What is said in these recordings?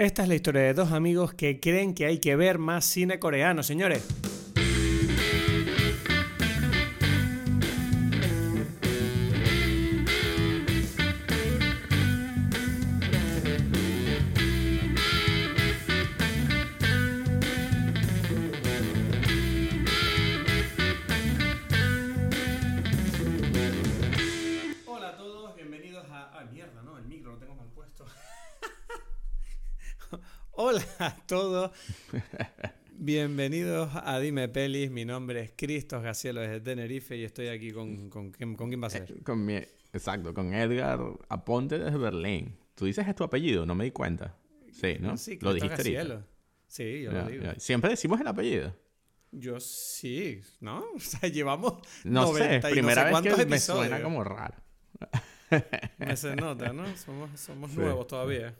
Esta es la historia de dos amigos que creen que hay que ver más cine coreano, señores. A todos, bienvenidos a Dime Pelis. Mi nombre es Cristos Gacielo desde Tenerife y estoy aquí con, con, ¿quién- con quién va a ser. Eh, Con mi, exacto, con Edgar Aponte desde Berlín. Tú dices es tu apellido, no me di cuenta. Sí, ¿no? Sí, lo dijiste. Gacielo. Sí, yo Ya, lo digo. Siempre decimos el apellido. Yo sí, ¿no? O sea, llevamos No 90 sé, y primera no sé vez que me suena como raro. Me se nota, ¿no? Somos, somos Sí. nuevos todavía.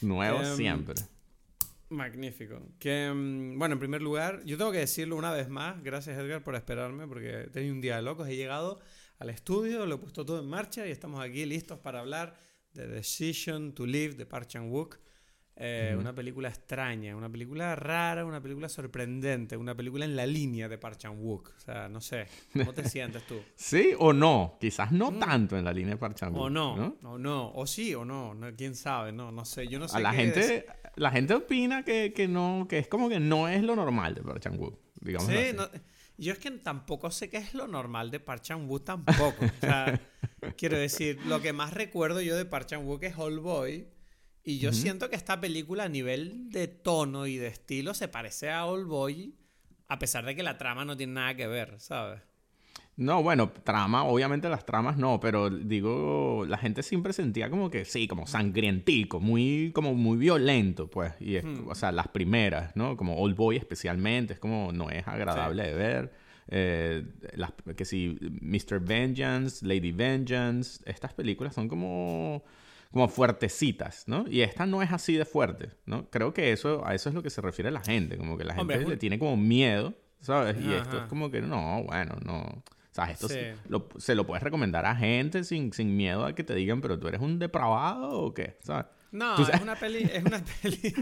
Nuevo Em, siempre. Magnífico. Que, mm, bueno, en primer lugar, yo tengo que decirlo una vez más. Gracias, Edgar, por esperarme, porque he un día de locos. He llegado al estudio, lo he puesto todo en marcha y estamos aquí listos para hablar de Decision to Live de Park Chan-wook. Eh, Ujú. Una película extraña, una película rara, una película sorprendente, una película en la línea de Park Chan-wook. O sea, no sé, ¿cómo te sientes tú? Sí o no. Quizás no Mm. tanto en la línea de Parchangu. O no, o no, o sí o no, no, quién sabe, no, no sé, yo no sé A la qué gente, la gente opina que, que no, que es como que no es lo normal de Parchangu. Digamos Sí, así. no- yo es que tampoco sé qué es lo normal de Park Chan-wook tampoco. O sea, quiero decir, lo que más recuerdo yo de Park Chan-wook es All Boy. Y yo siento que esta película a nivel de tono y de estilo se parece a All Boy, a pesar de que la trama no tiene nada que ver, ¿sabes? No, bueno, trama, obviamente las tramas no, pero digo, la gente siempre sentía como que sí, como sangrientico, muy, como muy violento, pues. Y es, Hmm. o sea, las primeras, ¿no? Como Old Boy especialmente, es como no es agradable de ver. Eh, las, que si Mr. Vengeance, Lady Vengeance, estas películas son como como fuertecitas, ¿no? Y esta no es así de fuerte, ¿no? Creo que eso a eso es lo que se refiere la gente, como que la gente Hombre, le tiene como miedo, ¿sabes? Y esto Ajá. es como que no, bueno, no. O sea, esto Sí. se, lo, se lo puedes recomendar a gente sin, sin miedo a que te digan, pero tú eres un depravado o qué, ¿sabes? No, es una peli, es una peli.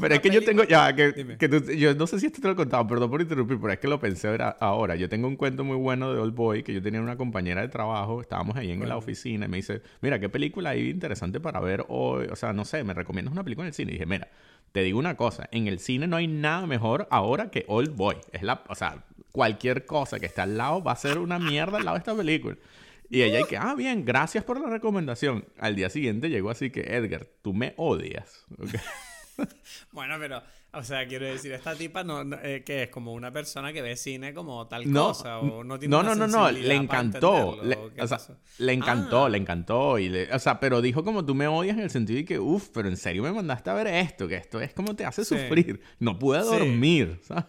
Pero es que yo tengo, ya, que, que tú- yo no sé si esto te lo he contado, perdón por interrumpir, pero es que lo pensé ahora-. Yo tengo un cuento muy bueno de Old Boy que yo tenía una compañera de trabajo, estábamos ahí en la oficina y me dice, mira, ¿qué película hay interesante para ver hoy? O sea, no sé, ¿me recomiendas una película en el cine? Y dije, mira, te digo una cosa, en el cine no hay nada mejor ahora que Old Boy. Es la, o sea, cualquier cosa que esté al lado va a ser una mierda al lado de esta película. Y ella y que, ah, bien, gracias por la recomendación. Al día siguiente llegó así que, Edgar, tú me odias. ¿ok? Bueno, pero, o sea, quiero decir, esta tipa no, no, eh, que es como una persona que ve cine como tal No, cosa o no tiene no, una no, no, no, le encantó. Le, ¿o sea, le encantó, Ah. le encantó. Y le- o sea, pero dijo como tú me odias en el sentido de que, uff, pero en serio me mandaste a ver esto, que esto es como te hace Sí. sufrir. No pude Sí. dormir, ¿sabes?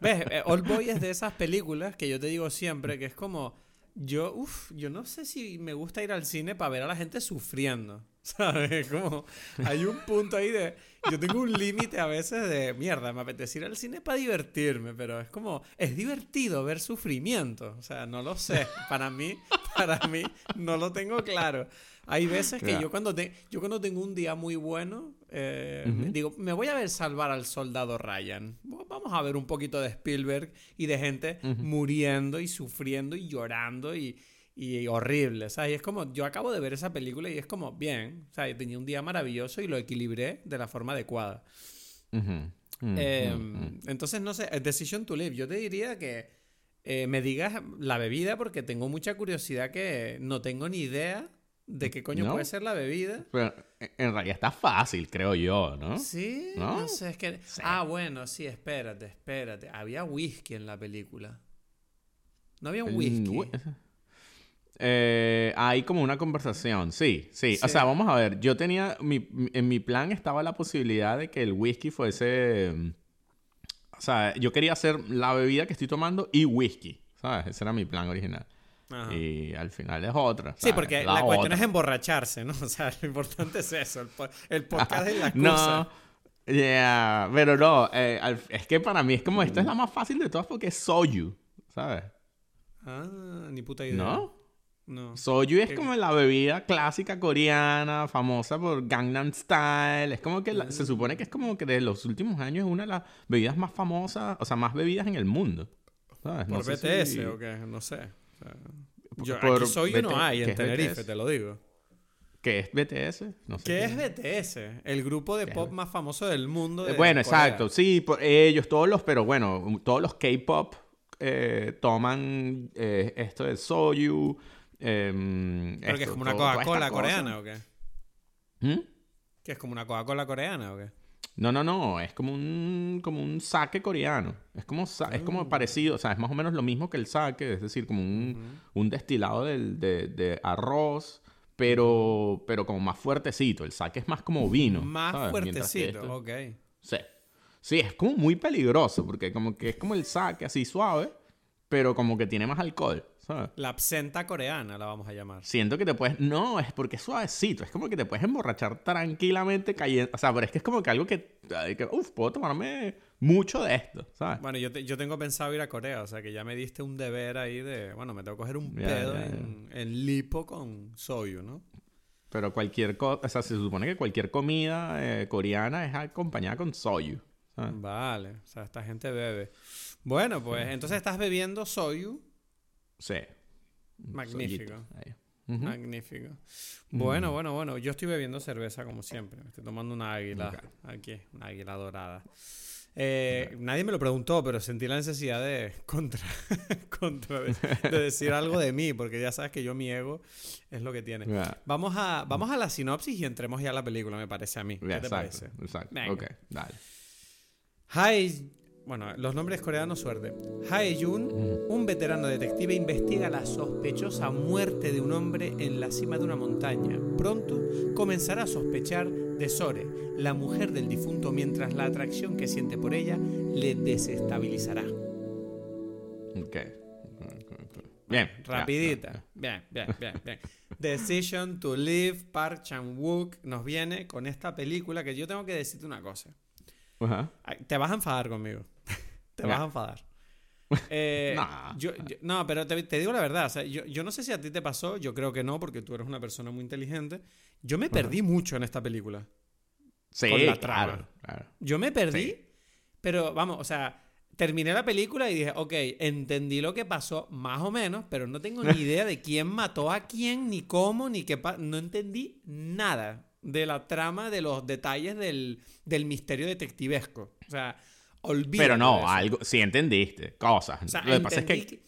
¿Ves? Eh, Old Boy es de esas películas que yo te digo siempre que es como. Yo, uff, yo no sé si me gusta ir al cine para ver a la gente sufriendo. ¿Sabes? Como hay un punto ahí de. Yo tengo un límite a veces de mierda, me apetece ir al cine para divertirme, pero es como. Es divertido ver sufrimiento. O sea, no lo sé. Para mí, para mí, no lo tengo claro. Hay veces que yo cuando, te- yo cuando tengo un día muy bueno, eh, Ujú. digo, me voy a ver salvar al soldado Ryan. Vamos a ver un poquito de Spielberg y de gente Ujú. muriendo y sufriendo y llorando y, y horrible, ¿sabes? Y es como, yo acabo de ver esa película y es como, bien, o sea, yo tenía un día maravilloso y lo equilibré de la forma adecuada. Ujú, mm, Eh. Entonces, no sé, Decision to Live, yo te diría que eh, me digas la bebida porque tengo mucha curiosidad que no tengo ni idea de qué coño ¿No? puede ser la bebida. Pero en realidad está fácil, creo yo, ¿no? Sí, ¿No? no, sé, es que... Sí. Ah, bueno, sí, espérate, espérate. Había whisky en la película. No había un whisky. Eh, hay como una conversación, sí, sí, O Sí. sea, vamos a ver. Yo tenía. Mi, en mi plan estaba la posibilidad de que el whisky fuese. O sea, yo quería hacer la bebida que estoy tomando y whisky. ¿Sabes? Ese era mi plan original. Ajá. Y al final es otra. Sí, ¿sabes? porque la, cuestión otra. es emborracharse, ¿no? O sea, lo importante es eso. El, po- el podcast es la excusa. No. Yeah, pero no, eh, al- es que para mí es como esta es la más fácil de todas porque es soju, ¿sabes? Ah, ni puta idea. ¿No? No. Soju es ¿Qué? como la bebida clásica coreana, famosa por Gangnam Style. Es como que la- se supone que es como que de los últimos años es una de las bebidas más famosas, o sea, más bebidas en el mundo. ¿Sabes? No ¿Por sé BTS si- o qué? No sé. Sea, yo, por aquí soy no BTS, hay ¿qué en es Tenerife, te lo digo. ¿Qué es BTS? No sé. ¿Qué es BTS? El grupo de ¿Qué es pop más famoso del mundo. de Eh, Bueno, Corea. exacto. Sí, por ellos, todos los, pero bueno, todos los K-pop eh, toman eh, esto de Soju. em, Pero que es esto, como una Coca-Cola coreana o qué? ¿Mm? ¿Que es como una Coca-Cola coreana o qué? No, no, no, es como un, como un sake coreano. Es como, sa- es Ah. como parecido, o sea, es más o menos lo mismo que el sake, es decir, como un, un destilado del- de, de arroz, pero, pero como más fuertecito. El sake es más como vino. Más fuertecito, este- ok. Sí. Sí, es como muy peligroso, porque como que es como el sake así suave, pero como que tiene más alcohol, ¿sabes? La absenta coreana la vamos a llamar. Siento que te puedes... No, es porque es suavecito. Es como que te puedes emborrachar tranquilamente cayendo... O sea, pero es que es como que algo que... Uf, puedo tomarme mucho de esto, ¿sabes? Bueno, yo, te- yo tengo pensado ir a Corea, o sea que ya me diste un deber ahí de, bueno, me tengo que coger un Ya, pedo. En, en lipo con soyu, ¿no? Pero cualquier cosa... O sea, se supone que cualquier comida eh, coreana es acompañada con soyu. ¿sabes? Vale, o sea, esta gente bebe. Bueno, pues entonces estás bebiendo soyu, Sí. Magnífico. Magnífico. Bueno, bueno, bueno, yo estoy bebiendo cerveza como siempre, me estoy tomando una águila Ok. aquí, una águila dorada. Eh, Nadie me lo preguntó, pero sentí la necesidad de contra, contra de, de decir algo de mí, porque ya sabes que yo mi ego es lo que tiene. Vamos a, vamos a la sinopsis y entremos ya a la película, me parece a mí. ¿Qué Ya, te exacto, parece? exacto. Venga. Ok, dale. Hai, bueno, los nombres coreanos suerte. Hae Jun, un veterano detective, investiga la sospechosa muerte de un hombre en la cima de una montaña. Pronto comenzará a sospechar de Sore, la mujer del difunto, mientras la atracción que siente por ella le desestabilizará. Ok. Bien. Rapidita. Bien, bien, bien, bien. Decision to Live, Park Chan-wook nos viene con esta película que yo tengo que decirte una cosa. Ajá. Te vas a enfadar conmigo. Te vas a enfadar. Eh, Nah. yo- yo- no, pero te, te digo la verdad. o sea, yo, yo no sé si a ti te pasó. Yo creo que no, porque tú eres una persona muy inteligente. Yo me perdí mucho en esta película. Sí, Con la claro, trama. claro. Yo me perdí, Sí. pero vamos, o sea, terminé la película y dije, ok, entendí lo que pasó, más o menos, pero no tengo ni idea de quién mató a quién, ni cómo, ni qué pa- No entendí nada de la trama, de los detalles del, del misterio detectivesco. O sea, olvídate Pero no, algo, sí entendiste, cosas. O sea, Lo que pasa es que,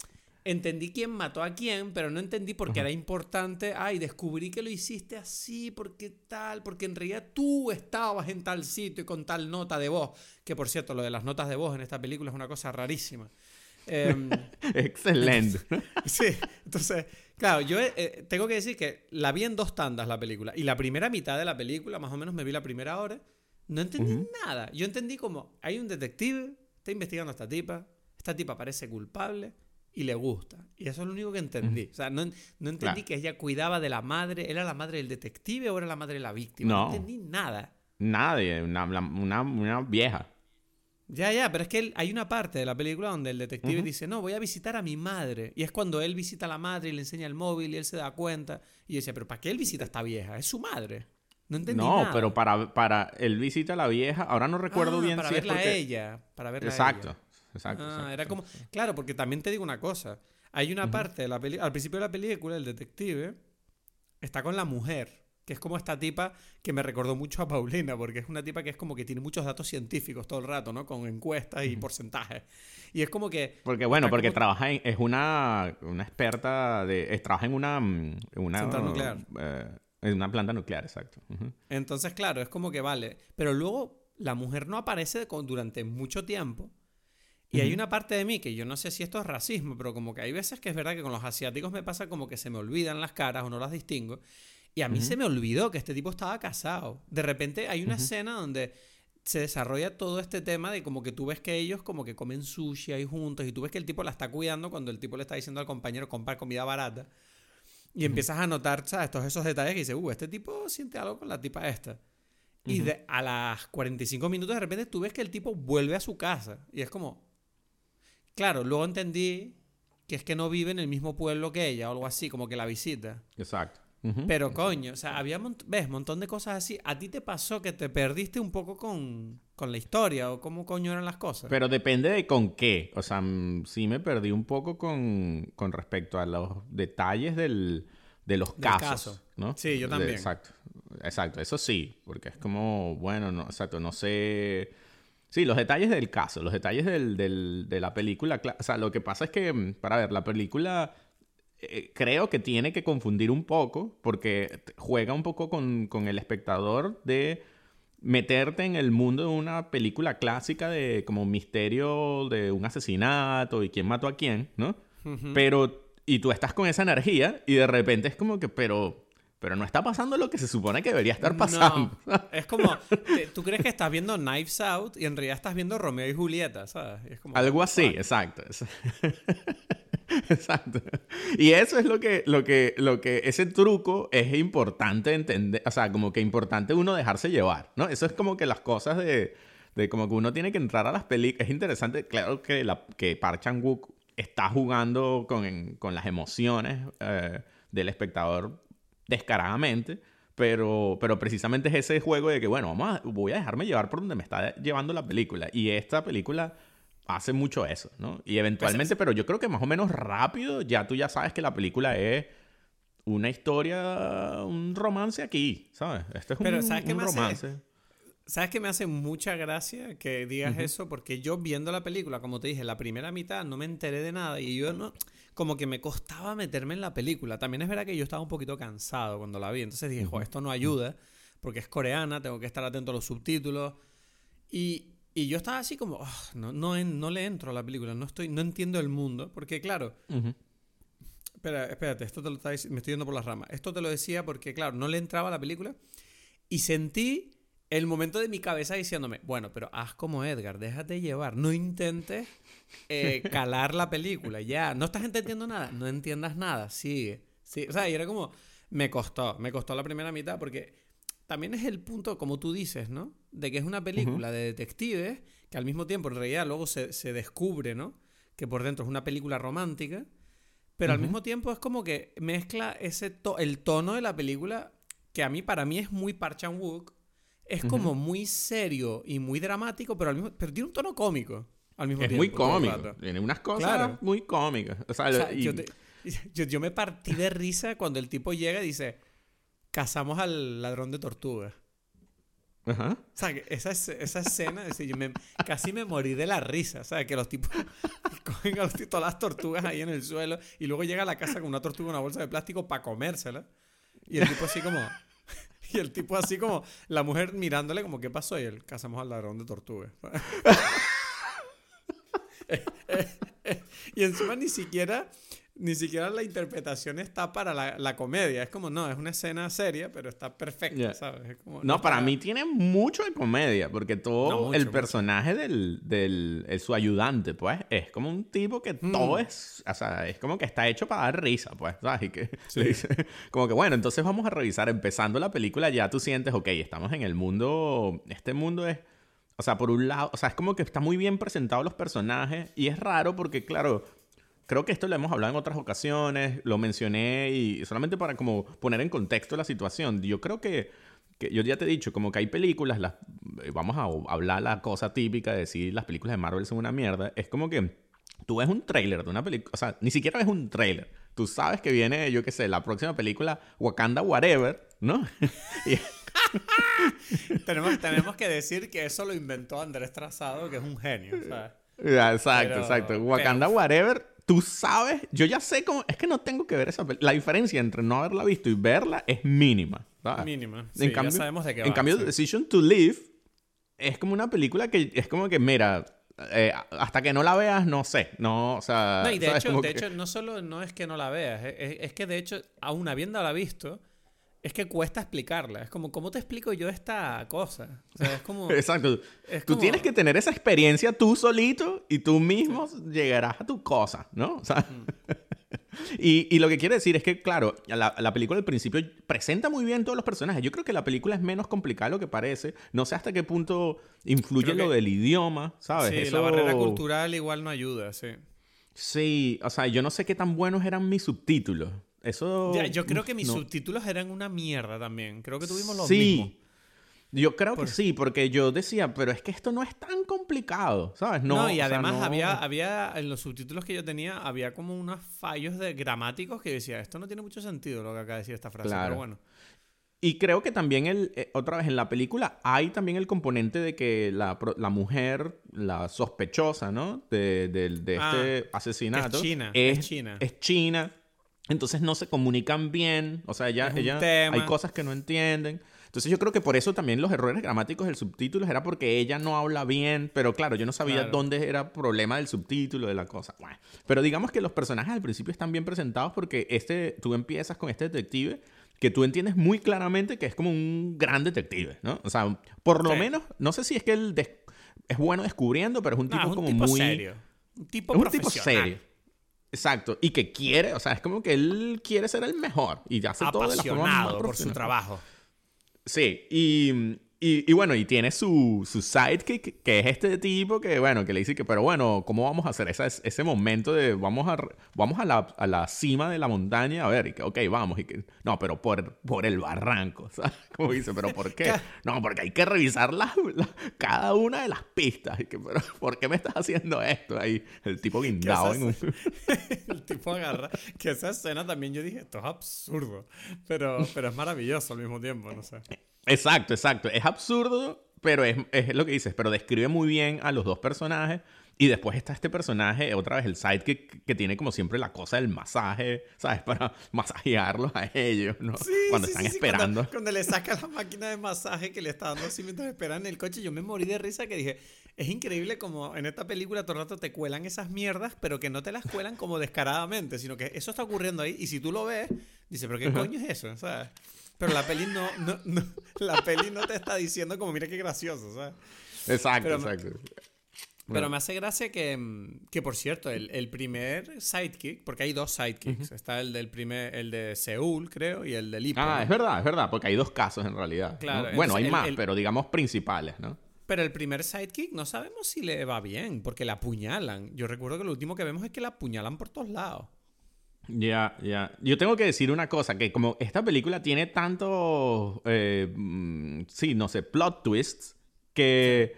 entendí quién mató a quién, pero no entendí por qué era importante. Ay, descubrí que lo hiciste así, porque tal, porque en realidad tú estabas en tal sitio y con tal nota de voz. Que por cierto, lo de las notas de voz en esta película es una cosa rarísima. Em, excelente. sí, entonces, claro, yo eh, tengo que decir que la vi en dos tandas la película. Y la primera mitad de la película, más o menos me vi la primera hora, no entendí nada. Yo entendí como hay un detective, está investigando a esta tipa, esta tipa parece culpable y le gusta. Y eso es lo único que entendí. O sea, no, no entendí Claro. que ella cuidaba de la madre, ¿era la madre del detective o era la madre de la víctima? No. No, entendí nada. Nadie, una, una, una vieja. Ya, ya, pero es que él- hay una parte de la película donde el detective dice, no, voy a visitar a mi madre. Y es cuando él visita a la madre y le enseña el móvil y él se da cuenta. Y yo decía, pero ¿para qué él visita a esta vieja? Es su madre. No entendí No, nada. pero para, para él visita a la vieja, ahora no recuerdo Ah, bien para si es verla a ella. Para verla a Exacto, ella. exacto. Ah, exacto, era como... Claro, porque también te digo una cosa. Hay una parte de la peli... Al principio de la película, el detective está con la mujer. Que es como esta tipa que me recordó mucho a Paulina, porque es una tipa que es como que tiene muchos datos científicos todo el rato, ¿no? Con encuestas y porcentajes. Y es como que Porque bueno, porque como- trabaja en, es una, una experta de... es- trabaja en una... mm, una Central nuclear. eh, en una planta nuclear, exacto. Entonces, claro, es como que vale. Pero luego la mujer no aparece con- durante mucho tiempo. Y hay una parte de mí que yo no sé si esto es racismo, pero como que hay veces que es verdad que con los asiáticos me pasa como que se me olvidan las caras o no las distingo. Y a mí se me olvidó que este tipo estaba casado. De repente hay una escena donde se desarrolla todo este tema de como que tú ves que ellos como que comen sushi ahí juntos y tú ves que el tipo la está cuidando cuando el tipo le está diciendo al compañero comprar comida barata. Y empiezas a notar, ¿sabes? Todos esos detalles que dices, uh, este tipo siente algo con la tipa esta. Y de- a las 45 minutos de repente tú ves que el tipo vuelve a su casa. Y es como... Claro, luego entendí que es que no vive en el mismo pueblo que ella o algo así, como que la visita. Exacto. Pero coño, o sea, había, ves, un montón de cosas así. ¿A ti te pasó que te perdiste un poco con, con, la historia o cómo coño eran las cosas? Pero depende de con qué. O sea, sí me perdí un poco con, con respecto a los detalles del, de los casos, ¿no? Sí, yo también. exacto. Exacto, eso sí, porque es como, bueno, no, exacto, no sé... Sí, los detalles del caso, los detalles del, del, de la película. O sea, lo que pasa es que, para ver, la película eh, creo que tiene que confundir un poco, porque juega un poco con, con, el espectador de meterte en el mundo de una película clásica de como misterio de un asesinato y quién mató a quién, ¿no? Pero, y tú estás con esa energía y de repente es como que, pero, pero no está pasando lo que se supone que debería estar pasando. Es como, tú crees que estás viendo Knives Out y en realidad estás viendo Romeo y Julieta, ¿sabes? Es como, Algo así, exacto. Exacto. Y eso es lo que, lo que, lo que, ese truco es importante entender, o sea, como que importante uno dejarse llevar, ¿no? Eso es como que las cosas de, de como que uno tiene que entrar a las películas. Es interesante, claro que, la, que Park Chan-wook está jugando con, con las emociones eh, del espectador descaradamente, pero, pero precisamente es ese juego de que, bueno, vamos a, voy a dejarme llevar por donde me está llevando la película. Y esta película hace mucho eso, ¿no? Y eventualmente, pero yo creo que más o menos rápido ya tú ya sabes que la película es una historia, un romance aquí, ¿sabes? Este es un, ¿sabes un romance. ¿Sabes qué me hace mucha gracia que digas eso? Porque yo viendo la película, como te dije, la primera mitad no me enteré de nada y yo no, como que me costaba meterme en la película. También es verdad que yo estaba un poquito cansado cuando la vi, entonces dije, esto no ayuda porque es coreana, tengo que estar atento a los subtítulos. Y, y yo estaba así como, ah, no, no, no, le entro a la película, no, estoy, no entiendo el mundo, porque claro, espera, espérate, esto te lo me estoy yendo por las ramas. Esto te lo decía porque, claro, no le entraba a la película y sentí el momento de mi cabeza diciéndome, bueno, pero haz como Edgar, déjate llevar, no intentes eh, calar la película, ya, no estás entendiendo nada, no entiendas nada, sigue. Sí, o sea, y era como, me costó, me costó la primera mitad porque también es el punto, como tú dices, ¿no? De que es una película de detectives que al mismo tiempo, en realidad, luego se, descubre, ¿no? Que por dentro es una película romántica, pero al mismo tiempo es como que mezcla ese el tono de la película que a mí, para mí, es muy Park Chan-wook. Es como muy serio y muy dramático, pero, al mismo, pero tiene un tono cómico al mismo es tiempo. Muy cómico. Tiene unas cosas muy cómicas. O sea, yo, yo me partí de risa cuando el tipo llega y dice cazamos al ladrón de tortugas. Ajá. O sea, esa, esa escena, yo casi me morí de la risa. O sea, que los tipos cogen a los, todas las tortugas ahí en el suelo y luego llega a la casa con una tortuga en una bolsa de plástico para comérsela. Y el tipo así como... Y el tipo así como... La mujer mirándole como, ¿qué pasó? Y él, cazamos al ladrón de tortugas. y encima ni siquiera ni siquiera la interpretación está para la, comedia. Es como, no, es una escena seria, pero está perfecta, ¿sabes? no, para mí tiene mucho de comedia, porque todo el personaje del, del su ayudante, pues, es como un tipo que mm. todo es, o sea, es como que está hecho para dar risa, pues, ¿sabes? Y que le dice, como que, bueno, entonces vamos a revisar, empezando la película, ya tú sientes, ok, estamos en el mundo, este mundo es... O sea, por un lado, o sea, es como que está muy bien presentado los personajes y es raro porque, claro, creo que esto lo hemos hablado en otras ocasiones, lo mencioné y solamente para como poner en contexto la situación. Yo creo que, que yo ya te he dicho, como que hay películas, las, eh, vamos a hablar la cosa típica de decir las películas de Marvel son una mierda, es como que tú ves un tráiler de una película, o sea, ni siquiera ves un tráiler. Tú sabes que viene, yo qué sé, la próxima película, Wakanda Whatever, ¿no? tenemos, tenemos que decir que eso lo inventó Andrés Trazado, que es un genio, ¿sabes? exacto, exacto. Wakanda Whatever tú sabes, yo ya sé cómo, es que no tengo que ver esa película. La diferencia entre no haberla visto y verla es mínima. Mínima. Sí, en cambio, ya sabemos de qué va. En cambio, Decision to Live es como una película que es como que, mira, eh, hasta que no la veas, no sé. No, o sea. No, y de, hecho, de hecho, no solo no es que no la veas, es, que de hecho, aún habiéndola visto, es que cuesta explicarla. Es como, ¿cómo te explico yo esta cosa? O sea, es como... Exacto. tú tienes que tener esa experiencia tú solito y tú mismo llegarás a tu cosa, ¿no? O sea... Mm. y, y, lo que quiere decir es que, claro, la, la, película al principio presenta muy bien todos los personajes. Yo creo que la película es menos complicada de lo que parece. No sé hasta qué punto influye lo del idioma, ¿sabes? Sí, la barrera cultural igual no ayuda, sí. Sí, o sea, yo no sé qué tan buenos eran mis subtítulos. Eso. Ya, yo creo que mis no. subtítulos eran una mierda también. Creo que tuvimos los Sí. mismos. Yo creo Por- que sí, porque yo decía, pero es que esto no es tan complicado, ¿sabes? No, y sea, además no- había, había, en los subtítulos que yo tenía, había como unos fallos de gramáticos que decía, esto no tiene mucho sentido lo que acaba de decir esta frase, Claro. pero bueno. Y creo que también, el, eh, otra vez, en la película hay también el componente de que la, la mujer, la sospechosa, ¿no? De, de- de Ah, este asesinato. es china, Es, es china. es china. Entonces no se comunican bien. O sea, ella, ella tema. hay cosas que no entienden. Entonces yo creo que por eso también los errores gramáticos del subtítulo era porque ella no habla bien. Pero claro, yo no sabía Claro. dónde era problema del subtítulo, de la cosa. Bueno, pero digamos que los personajes al principio están bien presentados porque este, tú empiezas con este detective que tú entiendes muy claramente que es como un gran detective, ¿no? O sea, por lo Sí. menos, no sé si es que él es bueno descubriendo, pero es un No, tipo es un como tipo muy... serio. Un tipo Es un tipo serio. Exacto. Y que quiere, o sea, es como que él quiere ser el mejor. Y hace todo de la forma más Apasionado por su trabajo. Sí, y, y, y bueno, y tiene su, su sidekick, que es este tipo que, bueno, que le dice que, pero bueno, ¿cómo vamos a hacer esa, ese momento de vamos a, vamos a la, a la cima de la montaña? A ver, y que, ok, vamos. Y que, no, pero por, por el barranco, ¿sabes? Como dice, ¿pero por qué? No, porque hay que revisar la- la- cada una de las pistas. Y que, pero ¿por qué me estás haciendo esto? Ahí, el tipo guindado en un... El tipo agarra. Que esa escena también yo dije, esto es absurdo. Pero, pero es maravilloso al mismo tiempo, no sé. Exacto, exacto. Es absurdo, pero es, es lo que dices, pero describe muy bien a los dos personajes. Y después está este personaje, otra vez el sidekick, que tiene como siempre la cosa del masaje, ¿sabes? Para masajearlos a ellos, ¿no? Sí, cuando sí, están sí, sí, esperando. Cuando, cuando le saca la máquina de masaje que le está dando así mientras esperan en el coche, yo me morí de risa que dije, es increíble como en esta película todo el rato te cuelan esas mierdas, pero que no te las cuelan como descaradamente, sino que eso está ocurriendo ahí y si tú lo ves, dices, pero ¿qué coño es eso? ¿Sabes? Pero la peli no, no, no- la peli no te está diciendo como, mira qué gracioso, ¿sabes? Exacto, pero exacto. Pero Bueno. me hace gracia que, mm, que por cierto, el, el primer sidekick, porque hay dos sidekicks, está el del primer, el de Seúl, creo, y el de Lipo. Ah, es verdad, es verdad, porque hay dos casos en realidad. ¿no? Claro, Bueno, hay el- más, el- pero digamos principales, ¿no? Pero el primer sidekick no sabemos si le va bien, porque la apuñalan. Yo recuerdo que lo último que vemos es que la apuñalan por todos lados. Ya, ya. Yo tengo que decir una cosa, que como esta película tiene tantos, eh, mm, sí, no sé, plot twists, que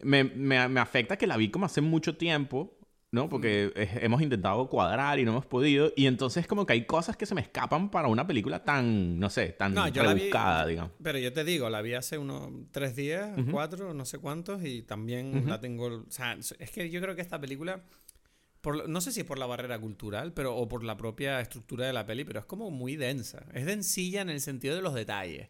me, me- me afecta que la vi como hace mucho tiempo, ¿no? Porque Mm. hemos intentado cuadrar y no hemos podido, y entonces como que hay cosas que se me escapan para una película tan, no sé, tan No, yo la vi- rebuscada, digamos. Pero yo te digo, la vi hace unos tres días, cuatro, no sé cuántos, y también la tengo. O sea, es que yo creo que esta película. Por, no sé si es por la barrera cultural pero, o por la propia estructura de la peli, pero es como muy densa. Es densilla en el sentido de los detalles.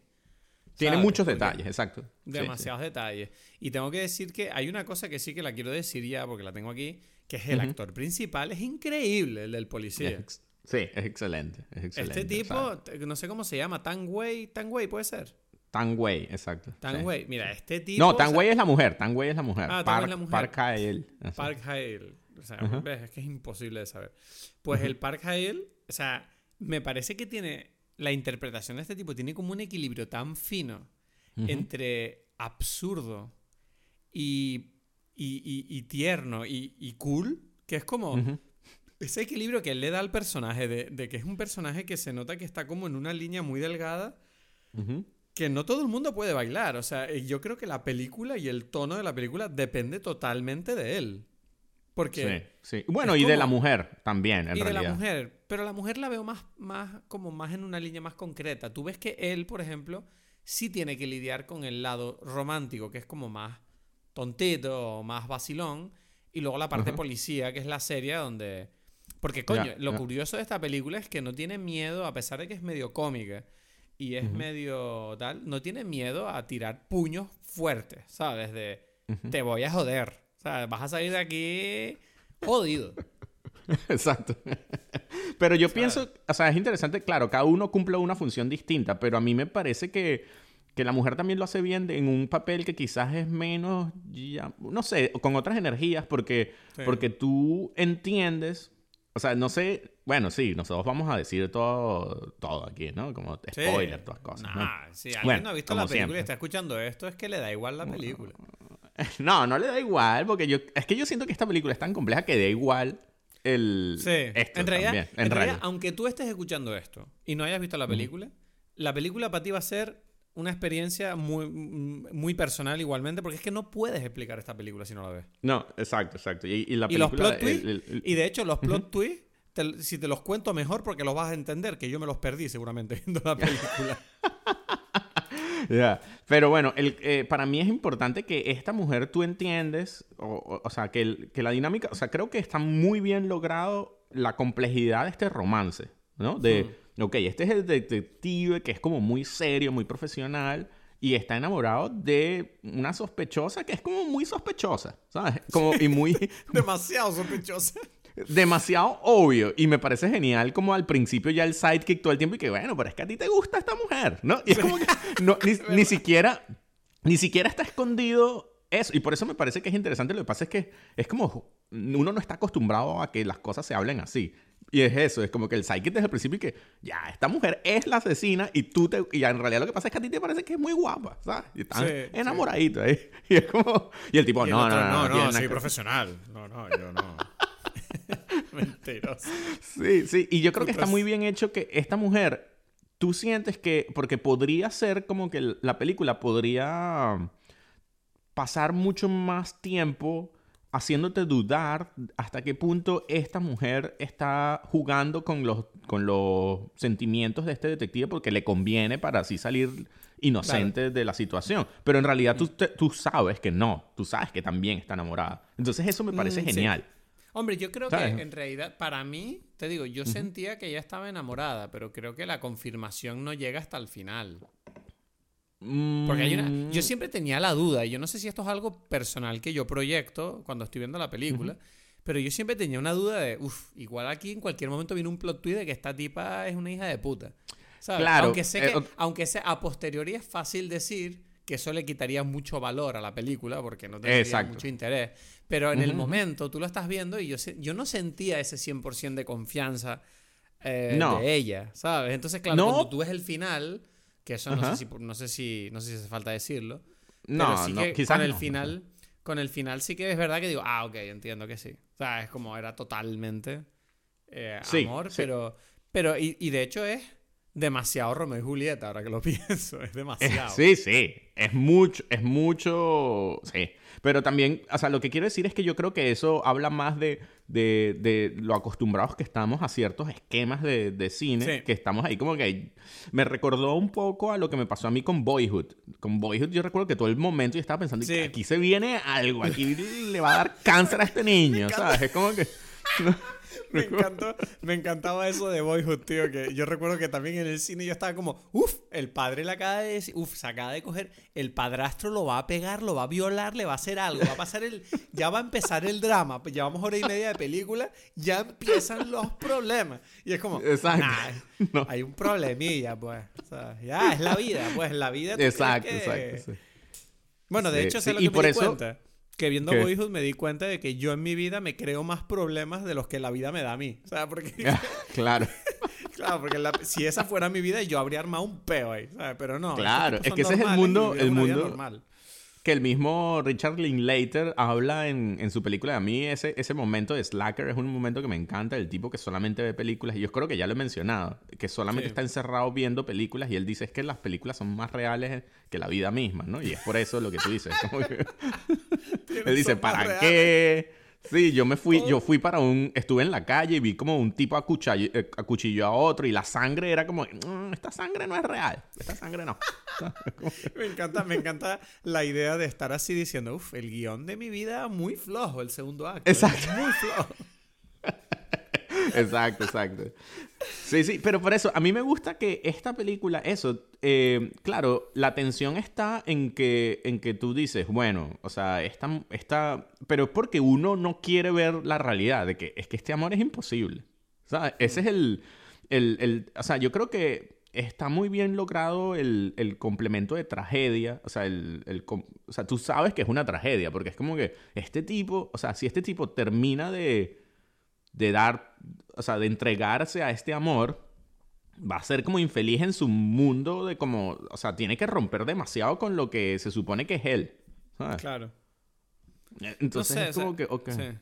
Tiene ¿sabes? muchos Porque- detalles, exacto. Sí, sí. Demasiados detalles. Y tengo que decir que hay una cosa que sí que la quiero decir ya, porque la tengo aquí, que es el actor principal. Es increíble, el del policía. Es- Sí, es excelente, es excelente. Este tipo, o no sé cómo se llama, Tang Wei, Tang Wei puede ser. Tan Wei, exacto. Tang sí. Wei, mira, este tipo. No, o Tan sea, Wei es la mujer, Tan Wei es la mujer. Ah, Park, es la mujer. Park Hae-il. Así. Park Hae-il. O sea, ves, es que es imposible de saber. Pues el Park Hae-il, o sea, me parece que tiene. La interpretación de este tipo tiene como un equilibrio tan fino entre absurdo y, y, y- y tierno y, cool, que es como. Ese equilibrio que él le da al personaje, de, de que es un personaje que se nota que está como en una línea muy delgada, que no todo el mundo puede bailar. O sea, yo creo que la película y el tono de la película depende totalmente de él. Porque... Sí, sí. Bueno, y de la mujer también, en y de la mujer. Pero la mujer la veo más, más, como más en una línea más concreta. Tú ves que él, por ejemplo, sí tiene que lidiar con el lado romántico, que es como más tontito, más vacilón. Y luego la parte Ajá. policía, que es la serie donde... Porque, coño, lo curioso de esta película es que no tiene miedo, a pesar de que es medio cómica y es medio tal, no tiene miedo a tirar puños fuertes, ¿sabes? De te voy a joder. O sea, vas a salir de aquí jodido. Exacto. pero yo pienso, o sea, es interesante, claro, cada uno cumple una función distinta, pero a mí me parece que, que la mujer también lo hace bien de- en un papel que quizás es menos, ya- no sé, con otras energías, porque, Sí. porque tú entiendes, o sea, no sé, bueno, sí, nosotros vamos a decir todo, todo aquí, ¿no? Como Sí. spoiler, todas cosas. ¿no? Nah, si alguien Bueno, no ha visto la película siempre. y está escuchando esto, es que le da igual la película. No, no le da igual, porque yo, es que yo siento que esta película es tan compleja que da igual. el... Sí, esto en realidad, también, en realidad, aunque tú estés escuchando esto y no hayas visto la película, la película para ti va a ser una experiencia muy, muy personal igualmente, porque es que no puedes explicar esta película si no la ves. No, exacto, exacto. Y, y la Y los plot twists, el- y de hecho los plot twists, te- si te los cuento mejor porque los vas a entender, que yo me los perdí seguramente viendo la película. Ya. Pero bueno, el, eh, para mí es importante que esta mujer tú entiendes, o, o- o sea, que, el- que la dinámica, o sea, creo que está muy bien logrado la complejidad de este romance, ¿no? De, ok, este es el detective que es como muy serio, muy profesional. Y está enamorado de una sospechosa que es como muy sospechosa, ¿sabes? Como, y muy, Demasiado sospechosa. Demasiado obvio. Y me parece genial como al principio ya el sidekick todo el tiempo y que, bueno, pero es que a ti te gusta esta mujer, ¿no? Y es como que no, ni, ni siquiera, ni siquiera está escondido eso. Y por eso me parece que es interesante. Lo que pasa es que es como, uno no está acostumbrado a que las cosas se hablen así. Y es eso, es como que el sidekick desde el principio y que, ya, esta mujer es la asesina y tú te... Y en realidad lo que pasa es que a ti te parece que es muy guapa, ¿sabes? Y estás Sí, enamoradito ahí. Y es como... Y el tipo, Y el no, otro, no, no, no, tiene nada soy que- profesional. No, no, yo no. Mentiroso. Sí, sí, y yo creo que está muy bien hecho que esta mujer, tú sientes que, porque podría ser como que la película podría pasar mucho más tiempo haciéndote dudar hasta qué punto esta mujer está jugando con los, con los sentimientos de este detective porque le conviene para así salir inocente de la situación. Pero en realidad tú, te- tú sabes que no, tú sabes que también está enamorada. Entonces eso me parece Mm, sí. Hombre, yo creo ¿Sabes? que en realidad, para mí, te digo, yo sentía que ella estaba enamorada, pero creo que la confirmación no llega hasta el final. Porque hay una. Mm, Yo siempre tenía la duda, y yo no sé si esto es algo personal que yo proyecto cuando estoy viendo la película, pero yo siempre tenía una duda de, uff, igual aquí en cualquier momento viene un plot twist de que esta tipa es una hija de puta. ¿Sabes? Claro, Aunque sé eh, que, aunque sea a posteriori es fácil decir que eso le quitaría mucho valor a la película porque no tendría mucho interés. Pero en el Ujú. momento tú lo estás viendo y yo, yo no sentía ese 100% de confianza eh, No. de ella, ¿sabes? Entonces, claro, No. cuando tú ves el final, que eso no sé, si, no sé si no sé si hace falta decirlo, No, pero sí que quizás con el final, con el final sí que es verdad que digo, ah, ok, entiendo que sí. O sea, es como era totalmente eh, Sí, amor, sí. pero, pero y, y de hecho es demasiado Romeo y Julieta, ahora que lo pienso, es demasiado. sí, sí. Es mucho, es mucho. Sí. Pero también, o sea, lo que quiero decir es que yo creo que eso habla más de, de, de lo acostumbrados que estamos a ciertos esquemas de, de cine, Sí. que estamos ahí como que... Me recordó un poco a lo que me pasó a mí con Boyhood. Con Boyhood yo recuerdo que todo el momento yo estaba pensando, Sí. aquí se viene algo, aquí le va a dar cáncer a este niño, ¿sabes? Es como que... Me, encantó, me encantaba eso de Boyhood, tío. Que yo recuerdo que también en el cine yo estaba como, uff, el padre le acaba de decir, uff, se acaba de coger, el padrastro lo va a pegar, lo va a violar, le va a hacer algo, va a pasar el, ya va a empezar el drama. Pues Llevamos hora y media de película, ya empiezan los problemas. Y es como, Exacto. nah, No. hay un problemilla, pues. O sea, ya, es la vida, pues la vida. ¿tú crees Exacto, que- exacto. sí. Bueno, de Sí, hecho, sí, sé lo y que por me di eso- cuenta. Que viendo ¿Qué? Boyhood me di cuenta de que yo en mi vida me creo más problemas de los que la vida me da a mí. O sea, porque... claro. claro, porque la- si esa fuera mi vida, yo habría armado un peo ahí. ¿sabes? Pero no. Claro, es que ese es el mundo- el mundo- normal. Que el mismo Richard Linklater habla en, en su película. A mí ese, ese momento de Slacker es un momento que me encanta. El tipo que solamente ve películas. Y yo creo que ya lo he mencionado. Que solamente Sí. está encerrado viendo películas. Y él dice es que las películas son más reales que la vida misma, ¿no? Y es por eso lo que tú dices. como que- él dice, ¿para reales. qué? Sí, yo me fui, yo fui para un, estuve en la calle y vi como un tipo acuchilló, eh, acuchilló a otro y la sangre era como, "Mm, esta sangre no es real, esta sangre no. Me encanta, me encanta la idea de estar así diciendo, uff, el guion de mi vida muy flojo, el segundo acto. Exacto. Muy flojo. Exacto, exacto. Sí, sí, pero por eso, a mí me gusta que esta película, eso, eh, claro, la tensión está en que, en que tú dices, bueno, o sea, esta, esta, pero es porque uno no quiere ver la realidad de que es que este amor es imposible. ¿Sabes? Ese es el, el, el- o sea, yo creo que está muy bien logrado el, el complemento de tragedia, o sea, el, el o sea, tú sabes que es una tragedia, porque es como que este tipo, o sea, si este tipo termina de de dar, o sea, de entregarse a este amor, va a ser como infeliz en su mundo de como, o sea, tiene que romper demasiado con lo que se supone que es él. ¿sabes? Claro. Entonces no sé, es o como sea, que, ok. sí.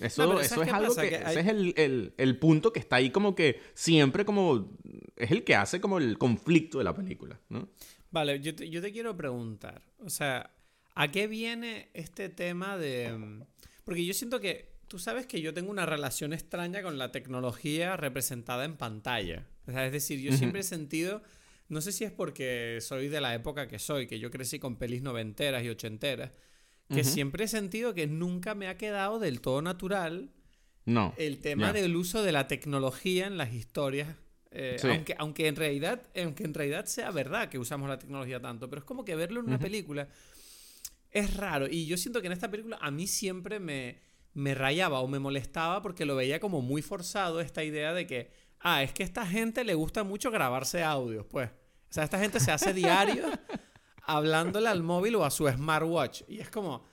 Eso, eso es algo que, ese es el, el, punto que está ahí como que siempre como es el que hace como el conflicto de la película, ¿no? Vale, yo te, yo te quiero preguntar, o sea, ¿a qué viene este tema de... Mm, porque yo siento que tú sabes que yo tengo una relación extraña con la tecnología representada en pantalla. O sea, es decir, yo siempre he sentido, no sé si es porque soy de la época que soy, que yo crecí con pelis noventeras y ochenteras, que siempre he sentido que nunca me ha quedado del todo natural no, el tema del uso de la tecnología en las historias. Eh, aunque, aunque, en realidad, aunque en realidad sea verdad que usamos la tecnología tanto, pero es como que verlo en una película es raro. Y yo siento que en esta película a mí siempre me, me rayaba o me molestaba porque lo veía como muy forzado esta idea de que, ah, es que a esta gente le gusta mucho grabarse audios, pues. O sea, esta gente se hace diario hablándole al móvil o a su smartwatch. Y es como...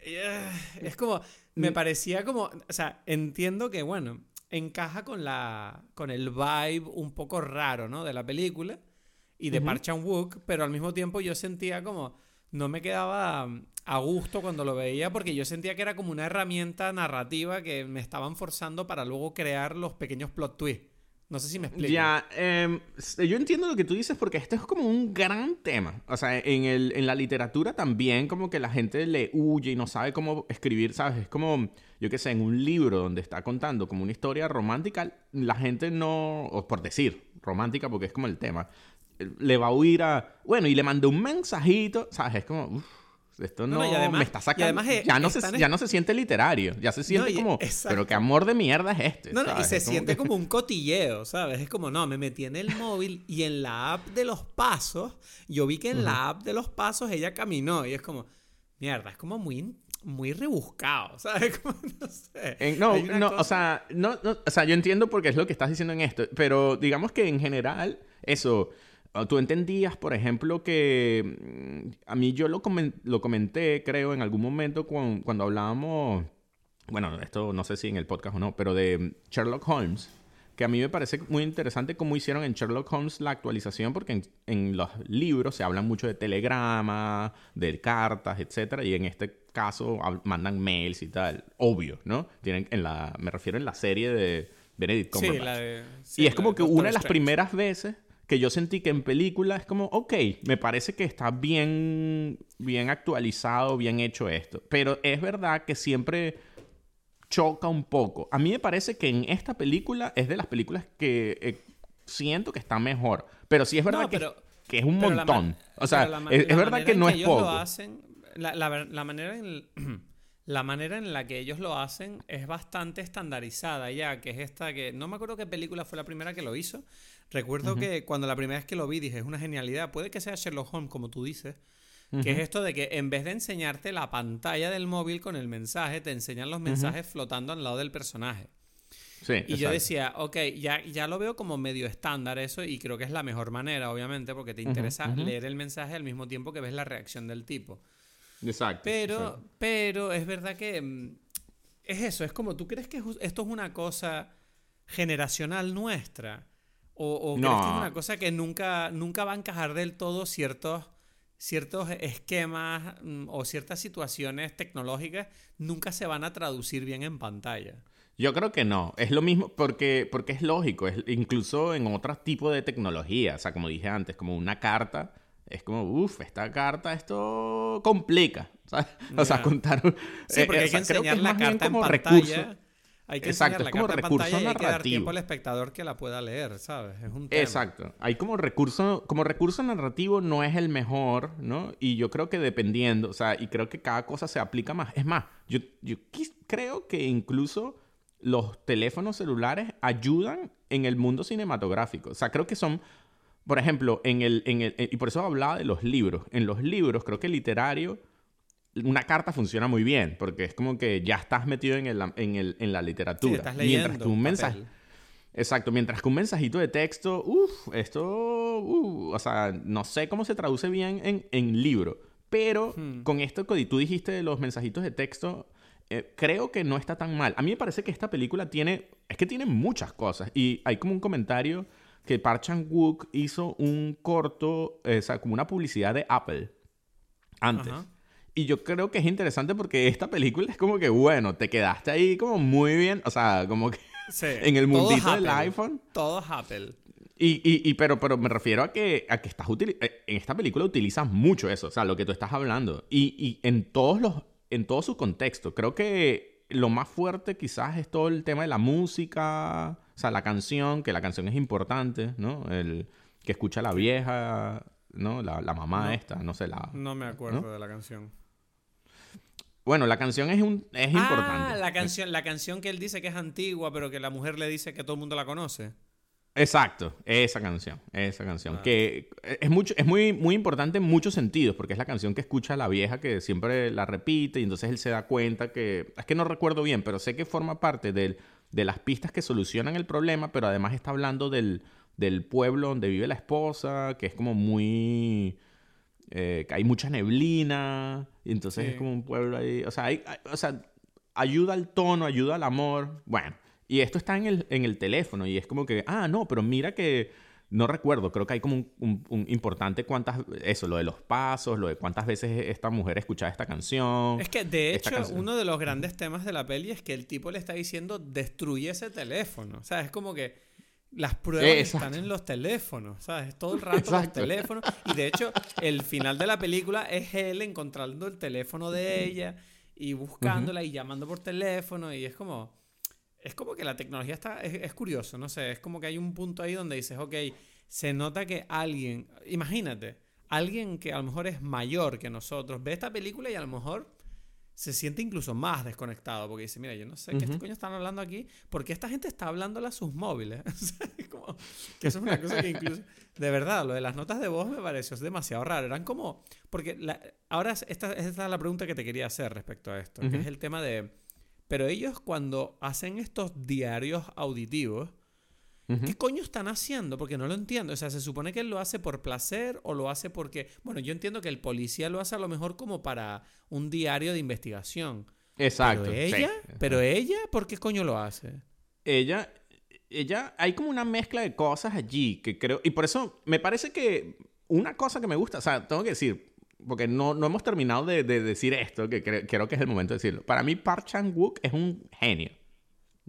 Eh, es como... Me parecía como... O sea, entiendo que, bueno, encaja con la... con el vibe un poco raro, ¿no? De la película y de Park Chan-wook, pero al mismo tiempo yo sentía como no me quedaba mm, a gusto cuando lo veía porque yo sentía que era como una herramienta narrativa que me estaban forzando para luego crear los pequeños plot twists. No sé si me explico. Ya, em, yo entiendo lo que tú dices porque esto es como un gran tema. O sea, en, el, en la literatura también como que la gente le huye y no sabe cómo escribir, ¿sabes? Es como, yo qué sé, en un libro donde está contando como una historia romántica, la gente no, por decir romántica porque es como el tema, le va a huir a. Bueno, y le mandó un mensajito, ¿sabes? Es como. esto no, me está sacando. ya, no se, ya no se siente literario. Ya se siente como. Pero qué amor de mierda es este. No, y se siente como un cotilleo, ¿sabes? Es como, no, me metí en el móvil y en la app de los pasos, yo vi que en la app de los pasos ella caminó. Y es como, mierda, es como muy muy rebuscado, ¿sabes? Como, no sé. no, no, o sea, no, o sea, yo entiendo porque es lo que estás diciendo en esto, pero digamos que en general, eso, tú entendías, por ejemplo, que mm, a mí yo lo, lo comenté, creo, en algún momento cuando, hablábamos, bueno, esto no sé si en el podcast o no, pero de Sherlock Holmes, que a mí me parece muy interesante cómo hicieron en Sherlock Holmes la actualización, porque en, los libros se hablan mucho de telegramas, de cartas, etcétera, y en este caso mandan mails y tal, obvio, ¿no? Tienen en la, me refiero en la serie de Benedict Cumberbatch. Sí, la de, y es como que una de las primeras veces que yo sentí que en película es como, ok, me parece que está bien, bien actualizado, bien hecho esto. Pero es verdad que siempre choca un poco. A mí me parece que en esta película es de las películas que eh, siento que está mejor. Pero sí es verdad que, que, es un montón. o sea, es, verdad que no es poco. Lo hacen, la, la, manera en... la manera en la que ellos lo hacen es bastante estandarizada ya, que es esta que no me acuerdo qué película fue la primera que lo hizo, Recuerdo que cuando la primera vez que lo vi dije, es una genialidad. Puede que sea Sherlock Holmes, como tú dices. Que es esto de que en vez de enseñarte la pantalla del móvil con el mensaje, te enseñan los mensajes flotando al lado del personaje. Sí, y yo decía, ok, ya, ya lo veo como medio estándar eso y creo que es la mejor manera, obviamente, porque te interesa leer el mensaje al mismo tiempo que ves la reacción del tipo. Exacto. Pero, pero es verdad que mm, es eso, es como, ¿tú crees que esto es una cosa generacional nuestra? ¿O, crees que es una cosa que nunca, nunca va a encajar del todo ciertos, ciertos esquemas mm, o ciertas situaciones tecnológicas nunca se van a traducir bien en pantalla? Yo creo que no. Es lo mismo porque, porque es lógico. Es, incluso en otros tipos de tecnología. O sea, como dije antes, como una carta. Es como, uff, esta carta esto complica. O sea, contar... Sí, porque eh, hay que enseñar la carta en pantalla. Hay que Exacto, es como recurso. Hay que dar tiempo al espectador que la pueda leer, ¿sabes? Es un tema. Exacto. Hay como recurso, como recurso narrativo no es el mejor, ¿no? Y yo creo que dependiendo, o sea, y creo que cada cosa se aplica más. Es más, yo, yo creo que incluso los teléfonos celulares ayudan en el mundo cinematográfico. O sea, creo que son, por ejemplo, en el, en el, y por eso hablaba de los libros. En los libros, creo que literario una carta funciona muy bien, porque es como que ya estás metido en, el, en, el, en la literatura. estás leyendo mientras que un mensaje. Exacto, mientras que un mensajito de texto, uff, esto, uh, o sea, no sé cómo se traduce bien en, en libro, pero hmm. con esto que tú dijiste de los mensajitos de texto, eh, creo que no está tan mal. A mí me parece que esta película tiene, es que tiene muchas cosas, y hay como un comentario que Park Chan-wook hizo un corto, eh, o sea, como una publicidad de Apple antes. Y yo creo que es interesante porque esta película es como que, bueno, te quedaste ahí como muy bien, o sea, como que en el mundito del iPhone. Todo Apple. Y, y, y, pero, pero me refiero a que, a que estás eh, en esta película utilizas mucho eso, o sea, lo que tú estás hablando. Y, y en todos los, en todo su contexto. Creo que lo más fuerte quizás es todo el tema de la música, o sea, la canción, que la canción es importante, ¿no? El que escucha la vieja, ¿no? La, la mamá esta, no sé, la... No me acuerdo de la canción. Bueno, la canción es, un, es ah, importante. La canción, la canción que él dice que es antigua, pero que la mujer le dice que todo el mundo la conoce. Exacto, esa canción, esa canción. Que es, mucho, es muy, muy importante en muchos sentidos, porque es la canción que escucha la vieja que siempre la repite y entonces él se da cuenta que, es que no recuerdo bien, pero sé que forma parte del, de las pistas que solucionan el problema, pero además está hablando del, del pueblo donde vive la esposa, que es como muy eh, que hay mucha neblina, y entonces es como un pueblo ahí, o sea, hay, o sea, ayuda al tono, ayuda al amor, bueno, y esto está en el, en el teléfono y es como que, ah, no, pero mira que, no recuerdo, creo que hay como un, un, importante cuántas, eso, lo de los pasos, lo de cuántas veces esta mujer escuchaba esta canción. Es que de hecho uno de los grandes temas de la peli es que el tipo le está diciendo destruye ese teléfono, o sea, es como que las pruebas están en los teléfonos, ¿sabes? Todo el rato los teléfonos. Y de hecho, el final de la película es él encontrando el teléfono de ella y buscándola y llamando por teléfono. Y es como. Es como que la tecnología está. Es, es, curioso, no sé. Es como que hay un punto ahí donde dices, ok, se nota que alguien. Imagínate, alguien que a lo mejor es mayor que nosotros ve esta película y a lo mejor se siente incluso más desconectado porque dice, mira, yo no sé qué coño están hablando aquí, porque esta gente está hablando a sus móviles. como, que eso es una cosa que incluso, de verdad, lo de las notas de voz me pareció demasiado raro. Eran como, porque ahora esta, esta, es la pregunta que te quería hacer respecto a esto, que es el tema de, pero ellos cuando hacen estos diarios auditivos, ¿Qué coño están haciendo? Porque no lo entiendo. O sea, se supone que él lo hace por placer o lo hace porque. Bueno, yo entiendo que el policía lo hace a lo mejor como para un diario de investigación. Exacto. Pero ella, pero ella, ¿por qué coño lo hace? Ella, ella, hay como una mezcla de cosas allí que creo. Y por eso me parece que una cosa que me gusta, o sea, tengo que decir, porque no, no hemos terminado de, decir esto, que creo que es el momento de decirlo. Para mí, Park Chan-wook es un genio.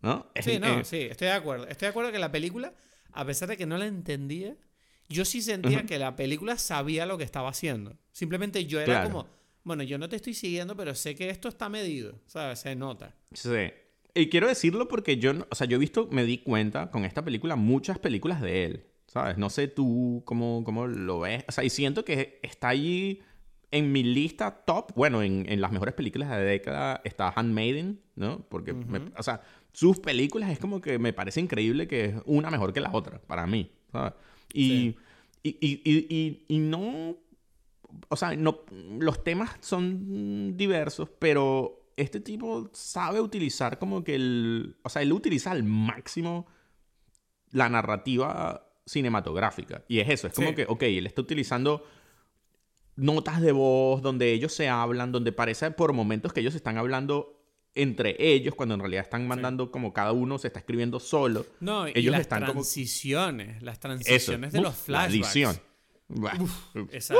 ¿No? Sí, no, sí, estoy de acuerdo. Estoy de acuerdo que la película, a pesar de que no la entendía, yo sí sentía que la película sabía lo que estaba haciendo. Simplemente yo era como, bueno, yo no te estoy siguiendo, pero sé que esto está medido, ¿sabes? Se nota. Sí. Y quiero decirlo porque yo, o sea, yo he visto, me di cuenta con esta película, muchas películas de él, ¿sabes? No sé tú cómo, cómo lo ves. O sea, y siento que está allí en mi lista top, bueno, en, en las mejores películas de la década está Handmaiden, ¿no? Porque, o sea, sus películas es como que me parece increíble que es una mejor que la otra, para mí. Y, y, no. O sea, no, los temas son diversos, pero este tipo sabe utilizar como que el. O sea, él utiliza al máximo la narrativa cinematográfica. Y es eso, es como que, ok, él está utilizando notas de voz donde ellos se hablan, donde parece por momentos que ellos están hablando entre ellos cuando en realidad están mandando como cada uno se está escribiendo solo. No, ellos y las están transiciones, las transiciones de los flashbacks. esa,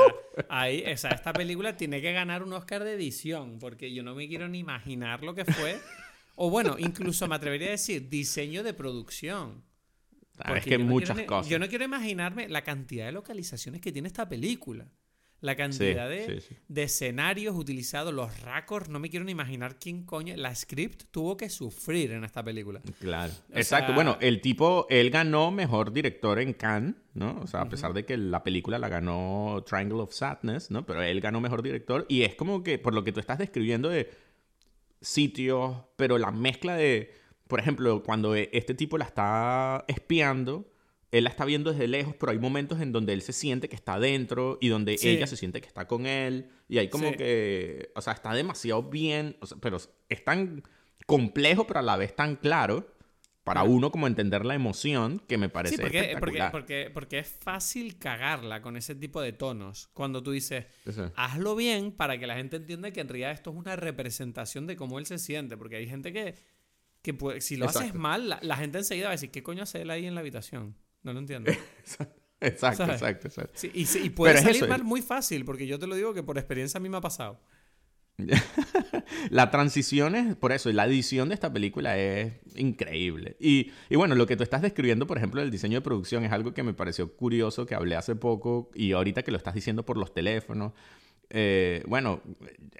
ahí, esa, esta película tiene que ganar un Oscar de edición porque yo no me quiero ni imaginar lo que fue. o bueno, incluso me atrevería a decir diseño de producción. Ah, es que muchas cosas. Yo no quiero imaginarme la cantidad de localizaciones que tiene esta película. La cantidad de, escenarios utilizados, los raccords, no me quiero ni imaginar quién coño. La script tuvo que sufrir en esta película. Claro. Exacto. Bueno, el tipo, él ganó mejor director en Cannes, ¿no? O sea, a pesar de que la película la ganó Triangle of Sadness, ¿no? Pero él ganó mejor director. Y es como que, por lo que tú estás describiendo de sitios, pero la mezcla de. Por ejemplo, cuando este tipo la está espiando él la está viendo desde lejos, pero hay momentos en donde él se siente que está dentro y donde ella se siente que está con él. Y hay como que, o sea, está demasiado bien, pero es tan complejo, pero a la vez tan claro para uno como entender la emoción que me parece sí, porque, porque, porque, es fácil cagarla con ese tipo de tonos. Cuando tú dices, hazlo bien para que la gente entienda que en realidad esto es una representación de cómo él se siente. Porque hay gente que, que si lo haces mal, la, la, gente enseguida va a decir, ¿qué coño hace él ahí en la habitación? No lo entiendo. exacto, exacto, y, puede salir mal muy fácil, porque yo te lo digo que por experiencia a mí me ha pasado. la transición es, por eso, la edición de esta película es increíble. Y, y, bueno, lo que tú estás describiendo, por ejemplo, del diseño de producción es algo que me pareció curioso, que hablé hace poco y ahorita que lo estás diciendo por los teléfonos. Eh, bueno,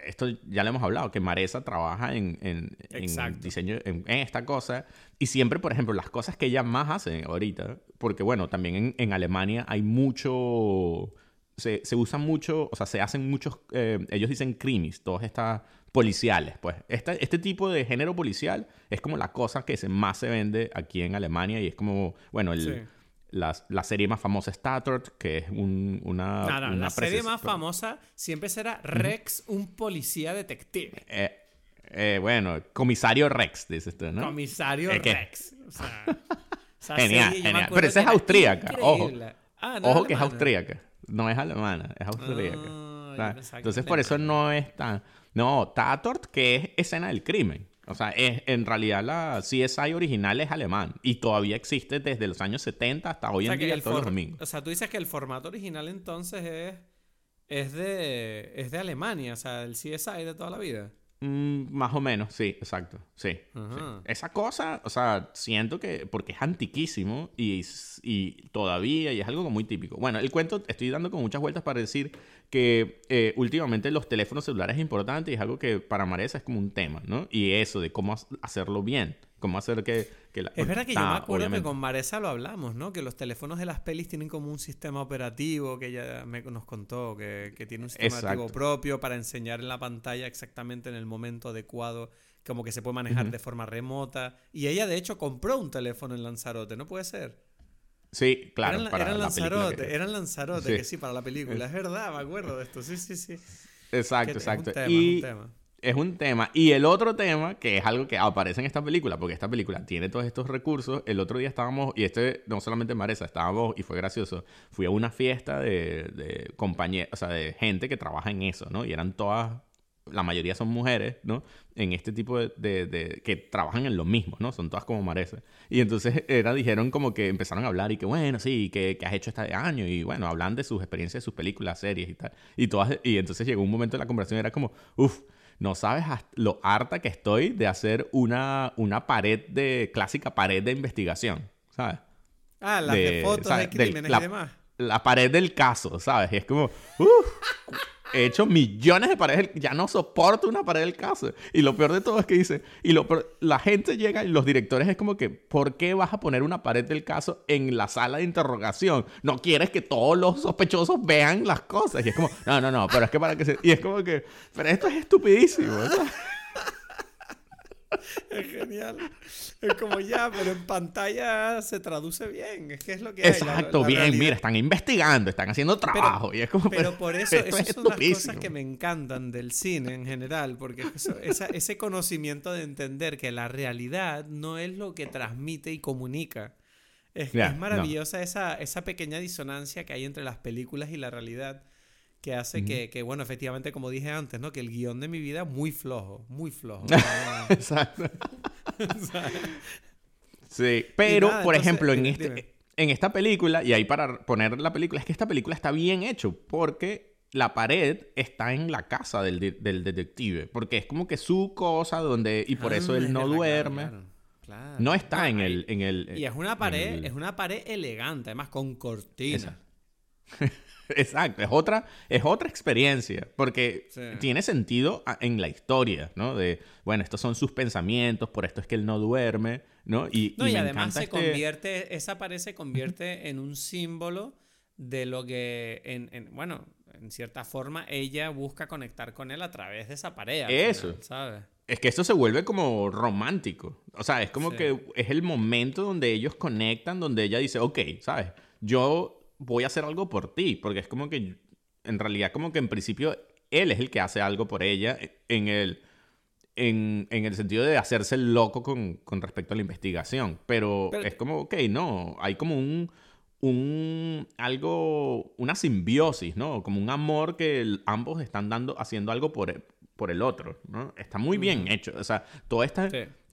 esto ya lo hemos hablado, que Maresa trabaja en, en, en diseño, en, esta cosa. Y siempre, por ejemplo, las cosas que ella más hace ahorita, porque bueno, también en, Alemania hay mucho se, se usan mucho, o sea, se hacen muchos, eh, ellos dicen crimis, todos estas policiales, pues. Este, este tipo de género policial es como la cosa que se, más se vende aquí en Alemania y es como, bueno, el, la, la, serie más famosa es Tatort, que es un, una... No, la serie más famosa siempre será Rex, un policía detective. Eh, eh, bueno, comisario Rex, dices tú, ¿no? Comisario Rex. O sea, genial, genial. Pero esa es austríaca, ojo. Ah, ojo que es austríaca. No es alemana, es austríaca. Ah, entonces por eso no es tan... No, Tatort, que es escena del crimen. O sea, es, en realidad la CSI original es alemán y todavía existe desde los años 70 hasta hoy en día todos los domingos. O sea, tú dices que el formato original entonces es, es, de, es de Alemania, o sea, el CSI de toda la vida. Mm, más o menos, sí, exacto. Sí, Esa cosa, o sea, siento que. Porque es antiquísimo y, y, todavía, y es algo muy típico. Bueno, el cuento, estoy dando con muchas vueltas para decir que eh, últimamente los teléfonos celulares es importante y es algo que para Maresa es como un tema, ¿no? Y eso de cómo hacerlo bien. Cómo hacer que, Es verdad que yo me acuerdo que con Maresa lo hablamos, ¿no? Que los teléfonos de las pelis tienen como un sistema operativo que ella me, nos contó, que, tiene un sistema operativo propio para enseñar en la pantalla exactamente en el momento adecuado, como que se puede manejar de forma remota. Y ella, de hecho, compró un teléfono en Lanzarote, ¿no puede ser? Sí, claro. Eran, para Lanzarote, que... eran Lanzarote, que sí, para la película. Es verdad, me acuerdo de esto. Sí, sí, sí. Exacto, exacto. y es un tema. Y el otro tema, que es algo que aparece en esta película, porque esta película tiene todos estos recursos. El otro día estábamos, y este no solamente en Maresa, estábamos, y fue gracioso, fui a una fiesta de, de compañeros, o sea, de gente que trabaja en eso, ¿no? Y eran todas, la mayoría son mujeres, ¿no? En este tipo de, de, que trabajan en lo mismo, ¿no? Son todas como Maresa. Y entonces era, dijeron como que empezaron a hablar y que, bueno, sí, que, que has hecho este año. Y bueno, hablan de sus experiencias, de sus películas, series y tal. Y todas, y entonces llegó un momento de la conversación, era como, uff no sabes lo harta que estoy de hacer una, una pared de, clásica pared de investigación, ¿sabes? Ah, la de, fotos de crímenes y demás. La pared del caso, ¿sabes? Y es como, he hecho millones de paredes, ya no soporto una pared del caso. Y lo peor de todo es que dice, y lo la gente llega y los directores es como que, ¿por qué vas a poner una pared del caso en la sala de interrogación? No quieres que todos los sospechosos vean las cosas. Y es como, no, no, no, pero es que para que se... Y es como que, pero esto es estupidísimo. es genial. Es como ya, pero en pantalla se traduce bien. Es que es lo que Exacto, bien. Mira, están investigando, están haciendo trabajo. Pero, y es como, pero por eso, esas son las cosas que me encantan del cine en general. Porque ese conocimiento de entender que la realidad no es lo que transmite y comunica. Es, es maravillosa esa, esa pequeña disonancia que hay entre las películas y la realidad que hace que, que, bueno, efectivamente, como dije antes, ¿no? Que el guion de mi vida muy flojo, muy flojo. Exacto. sí, pero, por ejemplo, en, este, en esta película, y ahí para poner la película, es que esta película está bien hecho, porque la pared está en la casa del, del detective, porque es como que su cosa donde, y por eso él ah, no duerme. Claro, No está en, el, en el... Y es una pared, es una pared elegante, además con cortina. Exacto, es otra, es otra experiencia, porque tiene sentido en la historia, ¿no? De, bueno, estos son sus pensamientos, por esto es que él no duerme, ¿no? Y, y, además se este convierte, esa pared se convierte en un símbolo de lo que, en, bueno, en cierta forma, ella busca conectar con él a través de esa pared. Eso. ¿sabes? Es que esto se vuelve como romántico. O sea, es como que es el momento donde ellos conectan, donde ella dice, ok, ¿sabes? Yo voy a hacer algo por ti, porque es como que, en realidad, como que en principio él es el que hace algo por ella en el, en, el sentido de hacerse loco con, con respecto a la investigación. Pero, es como, ok, no, hay como un, un, algo, una simbiosis, ¿no? Como un amor que ambos están dando, haciendo algo por, por el otro, ¿no? Está muy bien hecho. O sea, todo esta...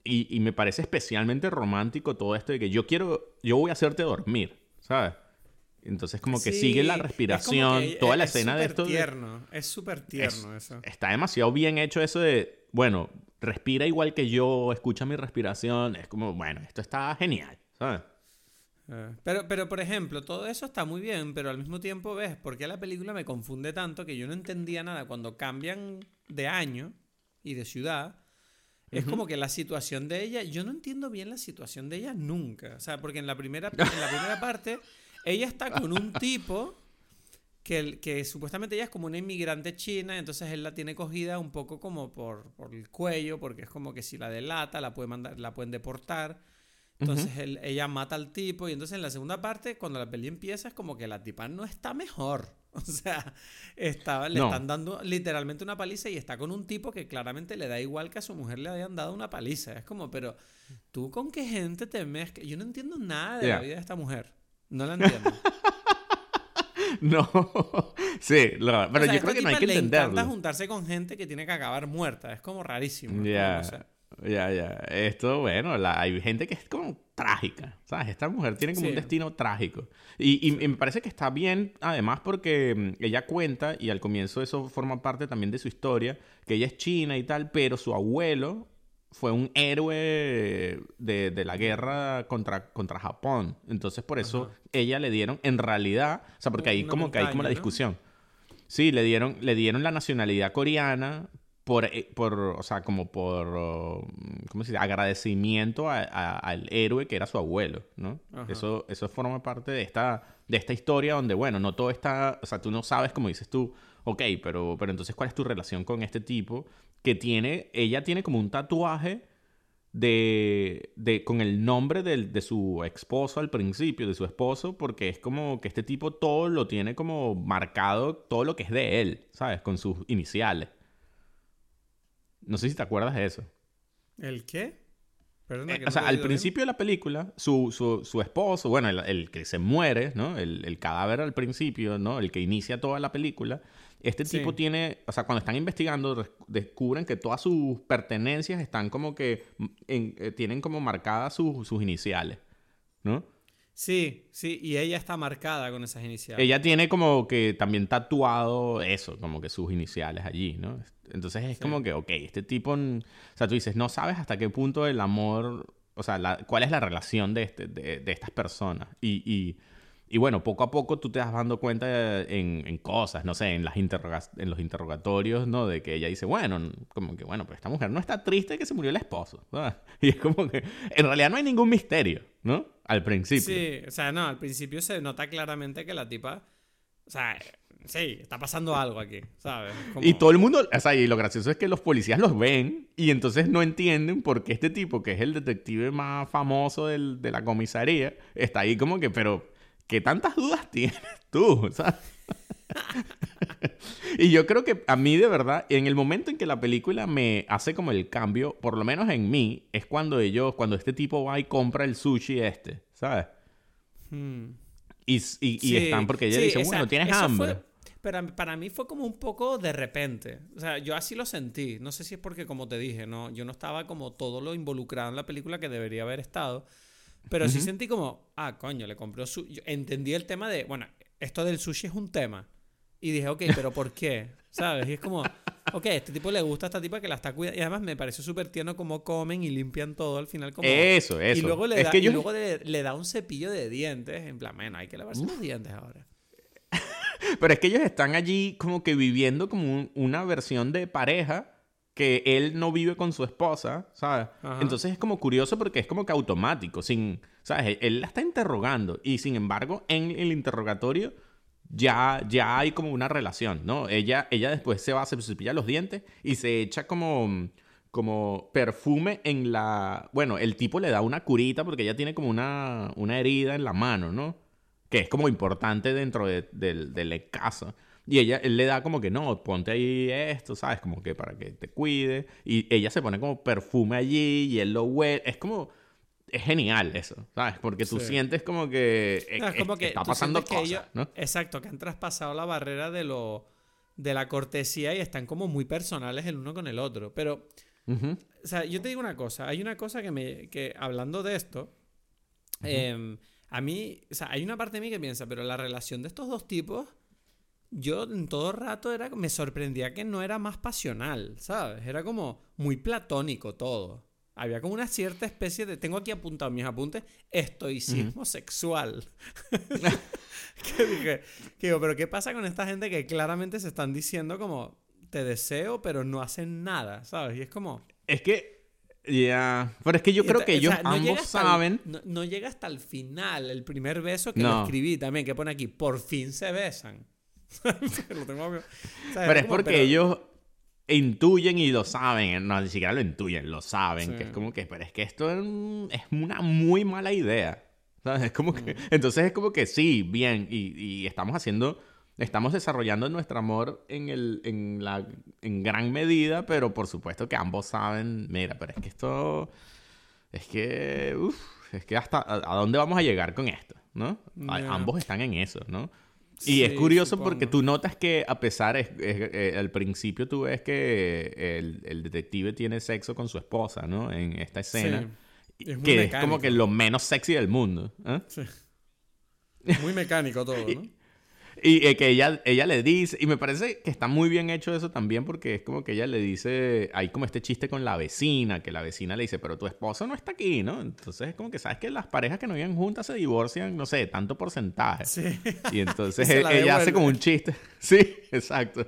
Y, y me parece especialmente romántico todo esto de que yo quiero, yo voy a hacerte dormir, ¿sabes? Entonces como que Sí, sigue la es respiración, que toda la es escena de súper esto. de- tierno, es súper tierno eso. Está demasiado bien hecho eso de, bueno, respira igual que yo, escucha mi respiración. Es como, bueno, esto está genial, ¿sabes? Eh, Pero, pero, por ejemplo, todo eso está muy bien, pero al mismo tiempo ves por qué la película me confunde tanto que yo no entendía nada cuando cambian de año y de ciudad. Es como que la situación de ella, yo no entiendo bien la situación de ella nunca. O sea, porque en la primera, en la primera parte, ella está con un tipo que, que supuestamente ella es como una inmigrante china, entonces él la tiene cogida un poco como por, por el cuello, porque es como que si la delata, la, puede mandar, la pueden deportar. Entonces él- ella mata al tipo y entonces en la segunda parte, cuando la peli empieza, es como que la tipa no está mejor. O sea, está, le No. están dando literalmente una paliza y está con un tipo que claramente le da igual que a su mujer le hayan dado una paliza. Es como, pero tú con qué gente te mezclas. Yo no entiendo nada de la vida de esta mujer. No la entiendo. No, sí, lo- pero O sea, yo creo que no hay que le encanta entenderlo. juntarse con gente que tiene que acabar muerta. Es como rarísimo. Ya, ya, ya. Esto, bueno, la- hay gente que es como trágica, ¿sabes? Esta mujer tiene como un destino trágico. Y, y- y me parece que está bien, además, porque mm, ella cuenta, y al comienzo eso forma parte también de su historia, que ella es china y tal, pero su abuelo fue un héroe de, de la guerra contra, contra Japón. Entonces, por eso Ajá. ella le dieron, en realidad, o sea, porque ahí como que hay como la discusión. Sí, le dieron, le dieron la nacionalidad coreana por, eh, por o sea, como por, oh, ¿cómo se dice? Agradecimiento a- a- al héroe que era su abuelo, ¿no? Ajá. Eso, eso forma parte de esta, de esta historia donde, bueno, no todo está, o sea, tú no sabes, como dices tú, ok, pero, pero entonces, ¿cuál es tu relación con este tipo que tiene, ella tiene como un tatuaje de, de con el nombre del- de su esposo al principio, de su esposo, porque es como que este tipo todo lo tiene como marcado, todo lo que es de él, ¿sabes? Con sus iniciales. No sé si te acuerdas de eso. ¿El qué? Perdona, Eh, que o sea, al bien. principio de la película, su, su, su esposo, bueno, el, el que se muere, ¿no? El, el cadáver al principio, ¿no? El que inicia toda la película. Este Sí. tipo tiene, o sea, cuando están investigando, des- descubren que todas sus pertenencias están como que, mm, en- eh, tienen como marcadas sus, sus iniciales, ¿no? Sí, sí, y ella está marcada con esas iniciales. Ella tiene como que también tatuado eso, como que sus iniciales allí, ¿no? Entonces es Sí. como que, ok, este tipo, o sea, tú dices, no sabes hasta qué punto el amor, o sea, la- cuál es la relación de, este, de, de estas personas. Y, y, y bueno, poco a poco tú te vas dando cuenta en, en cosas, no sé, en, las en los interrogatorios, ¿no? De que ella dice, bueno, como que, bueno, pues esta mujer no está triste que se murió el esposo, ¿no? Y es como que, en realidad no hay ningún misterio, ¿no? Al principio. Sí, o sea, no, al principio se nota claramente que la tipa. O sea, sí, está pasando algo aquí, ¿sabes? Como- Y todo el mundo, o sea, y lo gracioso es que los policías los ven y entonces no entienden por qué este tipo, que es el detective más famoso del- de la comisaría, está ahí como que, pero, ¿qué tantas dudas tienes tú? ¿sabes? y yo creo que a mí de verdad, en el momento en que la película me hace como el cambio, por lo menos en mí, es cuando ellos, cuando este tipo va y compra el sushi este, ¿sabes? Hmm. Y, y- están porque ella sí, dice, bueno, tienes hambre. fue- pero para mí fue como un poco de repente. O sea, yo así lo sentí. No sé si es porque, como te dije, no, yo no estaba como todo lo involucrado en la película que debería haber estado. Pero sí sentí como, ah, coño, le compró su... yo entendí el tema de, bueno, esto del sushi es un tema. Y dije, ok, pero ¿por qué? ¿Sabes? Y es como, ok, a este tipo le gusta a esta tipa que la está cuidando. Y además me pareció súper tierno cómo comen y limpian todo al final. Como... Eso, eso. Y luego, le es da, que y yo... luego le, le da un cepillo de dientes. En plan, bueno, hay que lavarse los dientes ahora. Pero es que ellos están allí como que viviendo como un- una versión de pareja que él no vive con su esposa, ¿sabes? Ajá. Entonces es como curioso porque es como que automático, sin, ¿sabes? Él, él la está interrogando y sin embargo en el interrogatorio ya, ya hay como una relación, ¿no? Ella, ella después se va, se cepilla los dientes y se echa como, como perfume en la... Bueno, el tipo le da una curita porque ella tiene como una, una herida en la mano, ¿no? que es como importante dentro de- del, del caso. Y ella, él le da como que no, ponte ahí esto, ¿sabes? Como que para que te cuide. Y ella se pone como perfume allí y él lo huele. Es como. Es genial eso, ¿sabes? Porque tú Sí. sientes como que, eh, No, es como que está pasando cosas, que ellos- ¿no? Exacto, que han traspasado la barrera de lo de la cortesía y están como muy personales el uno con el otro. Pero, Ujú. o sea, yo te digo una cosa, hay una cosa que me, que hablando de esto, em, a mí, o sea, hay una parte de mí que piensa, pero la relación de estos dos tipos, yo en todo rato era, me sorprendía que no era más pasional, ¿sabes? Era como muy platónico todo. Había como una cierta especie de, tengo aquí apuntado mis apuntes, estoicismo sexual. que dije, que digo, pero ¿qué pasa con esta gente que claramente se están diciendo como, te deseo, pero no hacen nada, ¿sabes? Y es como... Es que ya. Pero es que yo creo que ellos ambos saben. no, llega hasta el final, el primer beso que lo escribí también, que pone aquí, por fin se besan. pero es porque ellos intuyen y lo saben, no, ni siquiera lo intuyen, lo saben, que es como que, pero es que esto es una muy mala idea. Es como que, mm. entonces es como que sí, bien, y, y estamos haciendo estamos desarrollando nuestro amor en, el, en, la, en gran medida, pero por supuesto que ambos saben, mira, pero es que esto, es que, uff, es que hasta, a, dónde vamos a llegar con esto? ¿No? Ambos están en eso, ¿no? Y es curioso porque tú notas que a pesar, es, eh, al principio tú ves que el, el, detective tiene sexo con su esposa, ¿no? En esta escena. que es como que lo menos sexy del mundo. ¿eh? Sí. Muy mecánico todo, ¿no? Y que ella, ella le dice, y me parece que está muy bien hecho eso también porque es como que ella le dice, hay como este chiste con la vecina, que la vecina le dice, pero tu esposo no está aquí, ¿no? Entonces es como que sabes que las parejas que no viven juntas se divorcian, no sé, tanto porcentaje. Sí. Y entonces ella hace como un chiste. Sí, exacto.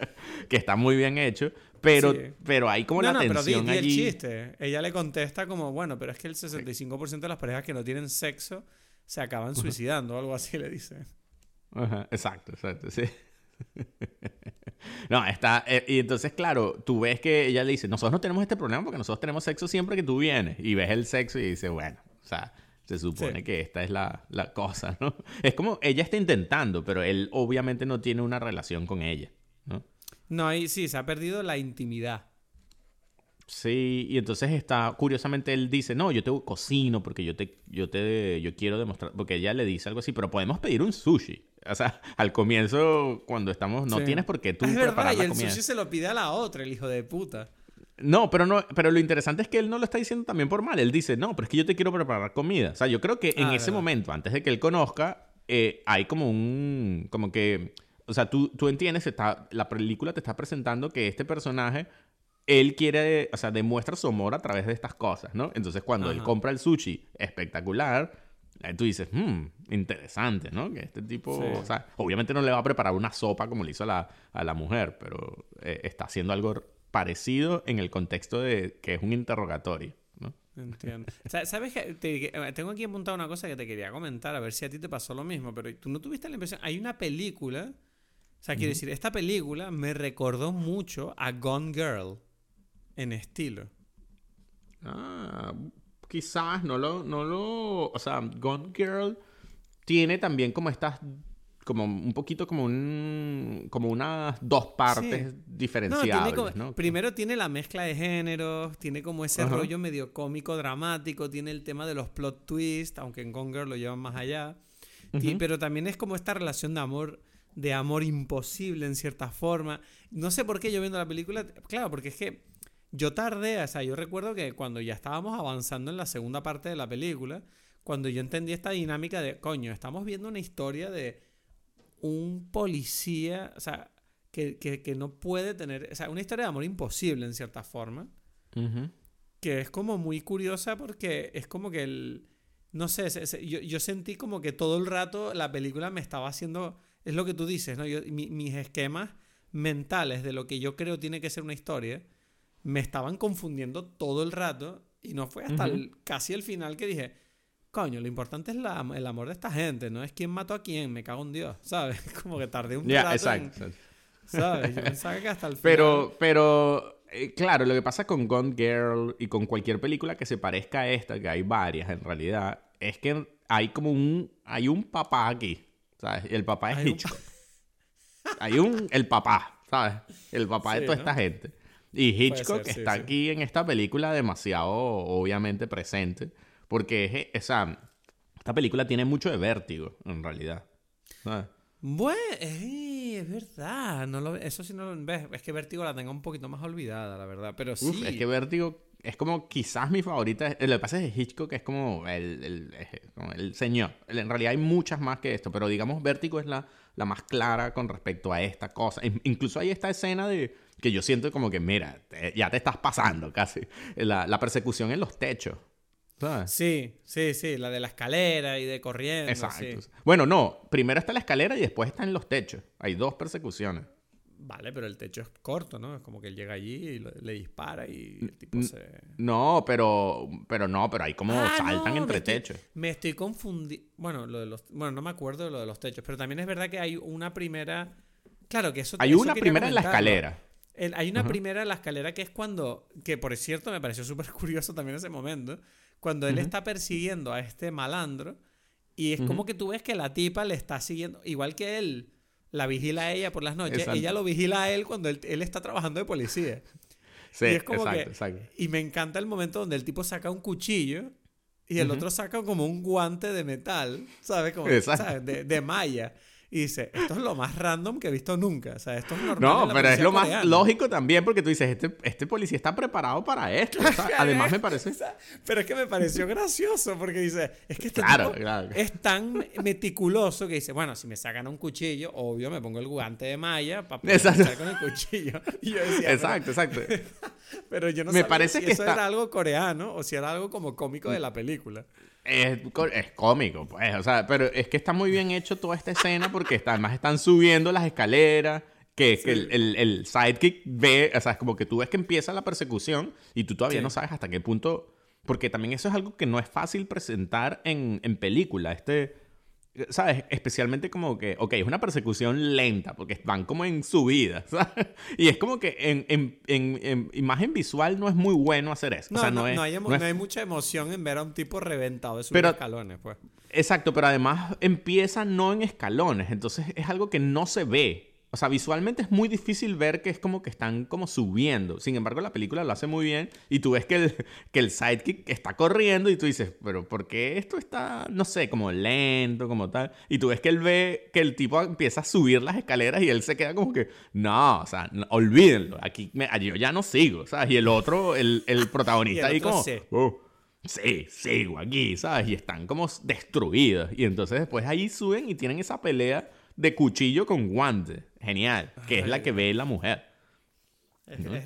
que está muy bien hecho. Pero, pero hay como la tensión pero allí. el chiste. Ella le contesta como, bueno, pero es que el 65% de las parejas que no tienen sexo se acaban suicidando o algo así, le dice. Ajá, exacto, exacto, sí. no, está. Eh, y entonces, claro, tú ves que ella le dice: Nosotros no tenemos este problema porque nosotros tenemos sexo siempre que tú vienes. Y ves el sexo y dice: Bueno, o sea, se supone que esta es la, la, cosa, ¿no? Es como ella está intentando, pero él obviamente no tiene una relación con ella, ¿no? No, ahí sí, se ha perdido la intimidad. Sí, y entonces está, curiosamente él dice, no, yo te cocino porque yo te, yo te, yo quiero demostrar, porque ella le dice algo así, pero podemos pedir un sushi. O sea, al comienzo, cuando estamos, no tienes por qué tú es preparar verdad, y el sushi se lo pide a la otra, el hijo de puta. No, pero no, pero lo interesante es que él no lo está diciendo también por mal. Él dice, no, pero es que yo te quiero preparar comida. O sea, yo creo que en ah, ese momento, antes de que él conozca, eh, hay como un, como que, o sea, tú, tú entiendes, está, la película te está presentando que este personaje él quiere, o sea, demuestra su amor a través de estas cosas, ¿no? Entonces, cuando él compra el sushi espectacular, tú dices, hmm, interesante, ¿no? Que este tipo, o sea, obviamente no le va a preparar una sopa como le hizo a la, mujer, pero eh, está haciendo algo parecido en el contexto de que es un interrogatorio, ¿no? Entiendo. ¿Sabes que eh, tengo aquí apuntado una cosa que te quería comentar, a ver si a ti te pasó lo mismo, pero tú no tuviste la impresión, hay una película, o sea, quiero decir, esta película me recordó mucho a Gone Girl en estilo. Ah, quizás no lo, no lo, o sea, Gone Girl tiene también como estas como un poquito como un como unas dos partes diferenciadas. No, Primero tiene la mezcla de géneros, tiene como ese rollo medio cómico dramático, tiene el tema de los plot twists, aunque en Gone Girl lo llevan más allá. pero también es como esta relación de amor de amor imposible en cierta forma. No sé por qué yo viendo la película, claro, porque es que yo tardé, o sea, yo recuerdo que cuando ya estábamos avanzando en la segunda parte de la película, cuando yo entendí esta dinámica de, coño, estamos viendo una historia de un policía, o sea, que, que, no puede tener, o sea, una historia de amor imposible en cierta forma, que es como muy curiosa porque es como que el, no sé, yo, yo, sentí como que todo el rato la película me estaba haciendo, es lo que tú dices, ¿no? Yo, mis esquemas mentales de lo que yo creo tiene que ser una historia, me estaban confundiendo todo el rato y no fue hasta casi el final que dije, coño, lo importante es el amor de esta gente, no es quién mató a quién, me cago en Dios, ¿sabes? Como que tardé un rato exacto. ¿Sabes? Yo pensaba que hasta el final... Pero, pero, eh, claro, lo que pasa con Gone Girl y con cualquier película que se parezca a esta, que hay varias en realidad, es que hay como un, hay un papá aquí, ¿sabes? Y el papá es Hitchcock. hay un, el papá, ¿sabes? El papá de toda esta gente. Y Hitchcock está aquí en esta película demasiado, obviamente, presente. Porque es, esa, esta película tiene mucho de vértigo, en realidad. Bueno, es verdad. No lo, eso sí no lo ves. Es que Vértigo la tengo un poquito más olvidada, la verdad. Pero sí. es que Vértigo es como quizás mi favorita. Lo que pasa es que Hitchcock es como el, el, como el señor. En realidad hay muchas más que esto, pero digamos Vértigo es la, la más clara con respecto a esta cosa. Incluso hay esta escena de que yo siento como que, mira, ya te estás pasando casi. La, la persecución en los techos. Sí, sí, sí, la de la escalera y de corriendo. Exacto. Bueno, no, primero está la escalera y después está en los techos. Hay dos persecuciones. Vale, pero el techo es corto, ¿no? Es como que él llega allí y le dispara y el tipo se... No, pero, pero no, pero hay como ah, saltan entre techos. Me estoy confundiendo... Bueno, lo de los... bueno, no me acuerdo de lo de los techos, pero también es verdad que hay una primera... Claro que eso... Hay una primera en la escalera. hay una primera en la escalera que es cuando... Que por cierto me pareció súper curioso también ese momento. Cuando él está persiguiendo a este malandro y es como que tú ves que la tipa le está siguiendo... Igual que él la vigila a ella por las noches, ella lo vigila a él cuando él, está trabajando de policía. Sí, y es como que, Y me encanta el momento donde el tipo saca un cuchillo y el otro saca como un guante de metal, ¿sabes? Como, ¿sabes? De, de malla. Y dice, esto es lo más random que he visto nunca. O sea, esto es normal. No, pero es lo más lógico también porque tú dices, este, este policía está preparado para esto. además me parece... pero es que me pareció gracioso porque dice, es que este claro, es tan meticuloso que dice, bueno, si me sacan un cuchillo, obvio me pongo el guante de malla para poder con el cuchillo. Y yo decía, exacto, exacto. pero yo no me parece si que eso era algo coreano o si era algo como cómico de la película. Es, cómico, pues, o sea, pero es que está muy bien hecho toda esta escena porque está, además están subiendo las escaleras, que, el, el, sidekick ve, o sea, es como que tú ves que empieza la persecución y tú todavía no sabes hasta qué punto, porque también eso es algo que no es fácil presentar en, en película, este ¿sabes? Especialmente como que, ok, es una persecución lenta, porque van como en subida, ¿sabes? Y es como que en, en, en, imagen visual no es muy bueno hacer eso. No, o sea, no, no, hay, no, hay, mucha emoción en ver a un tipo reventado de subir escalones, pues. Exacto, pero además empieza no en escalones, entonces es algo que no se ve. O sea, visualmente es muy difícil ver que es como que están como subiendo. Sin embargo, la película lo hace muy bien y tú ves que el, que el sidekick está corriendo y tú dices, pero ¿por qué esto está, no sé, como lento, como tal? Y tú ves que él ve que el tipo empieza a subir las escaleras y él se queda como que, no, o sea, olvídenlo, aquí yo ya no sigo, ¿sabes? Y el otro, el, el protagonista ahí como... Sí. Oh, sí, sigo aquí, ¿sabes? Y están como destruidos. Y entonces después ahí suben y tienen esa pelea de cuchillo con guante. Genial. Que es la que ve la mujer.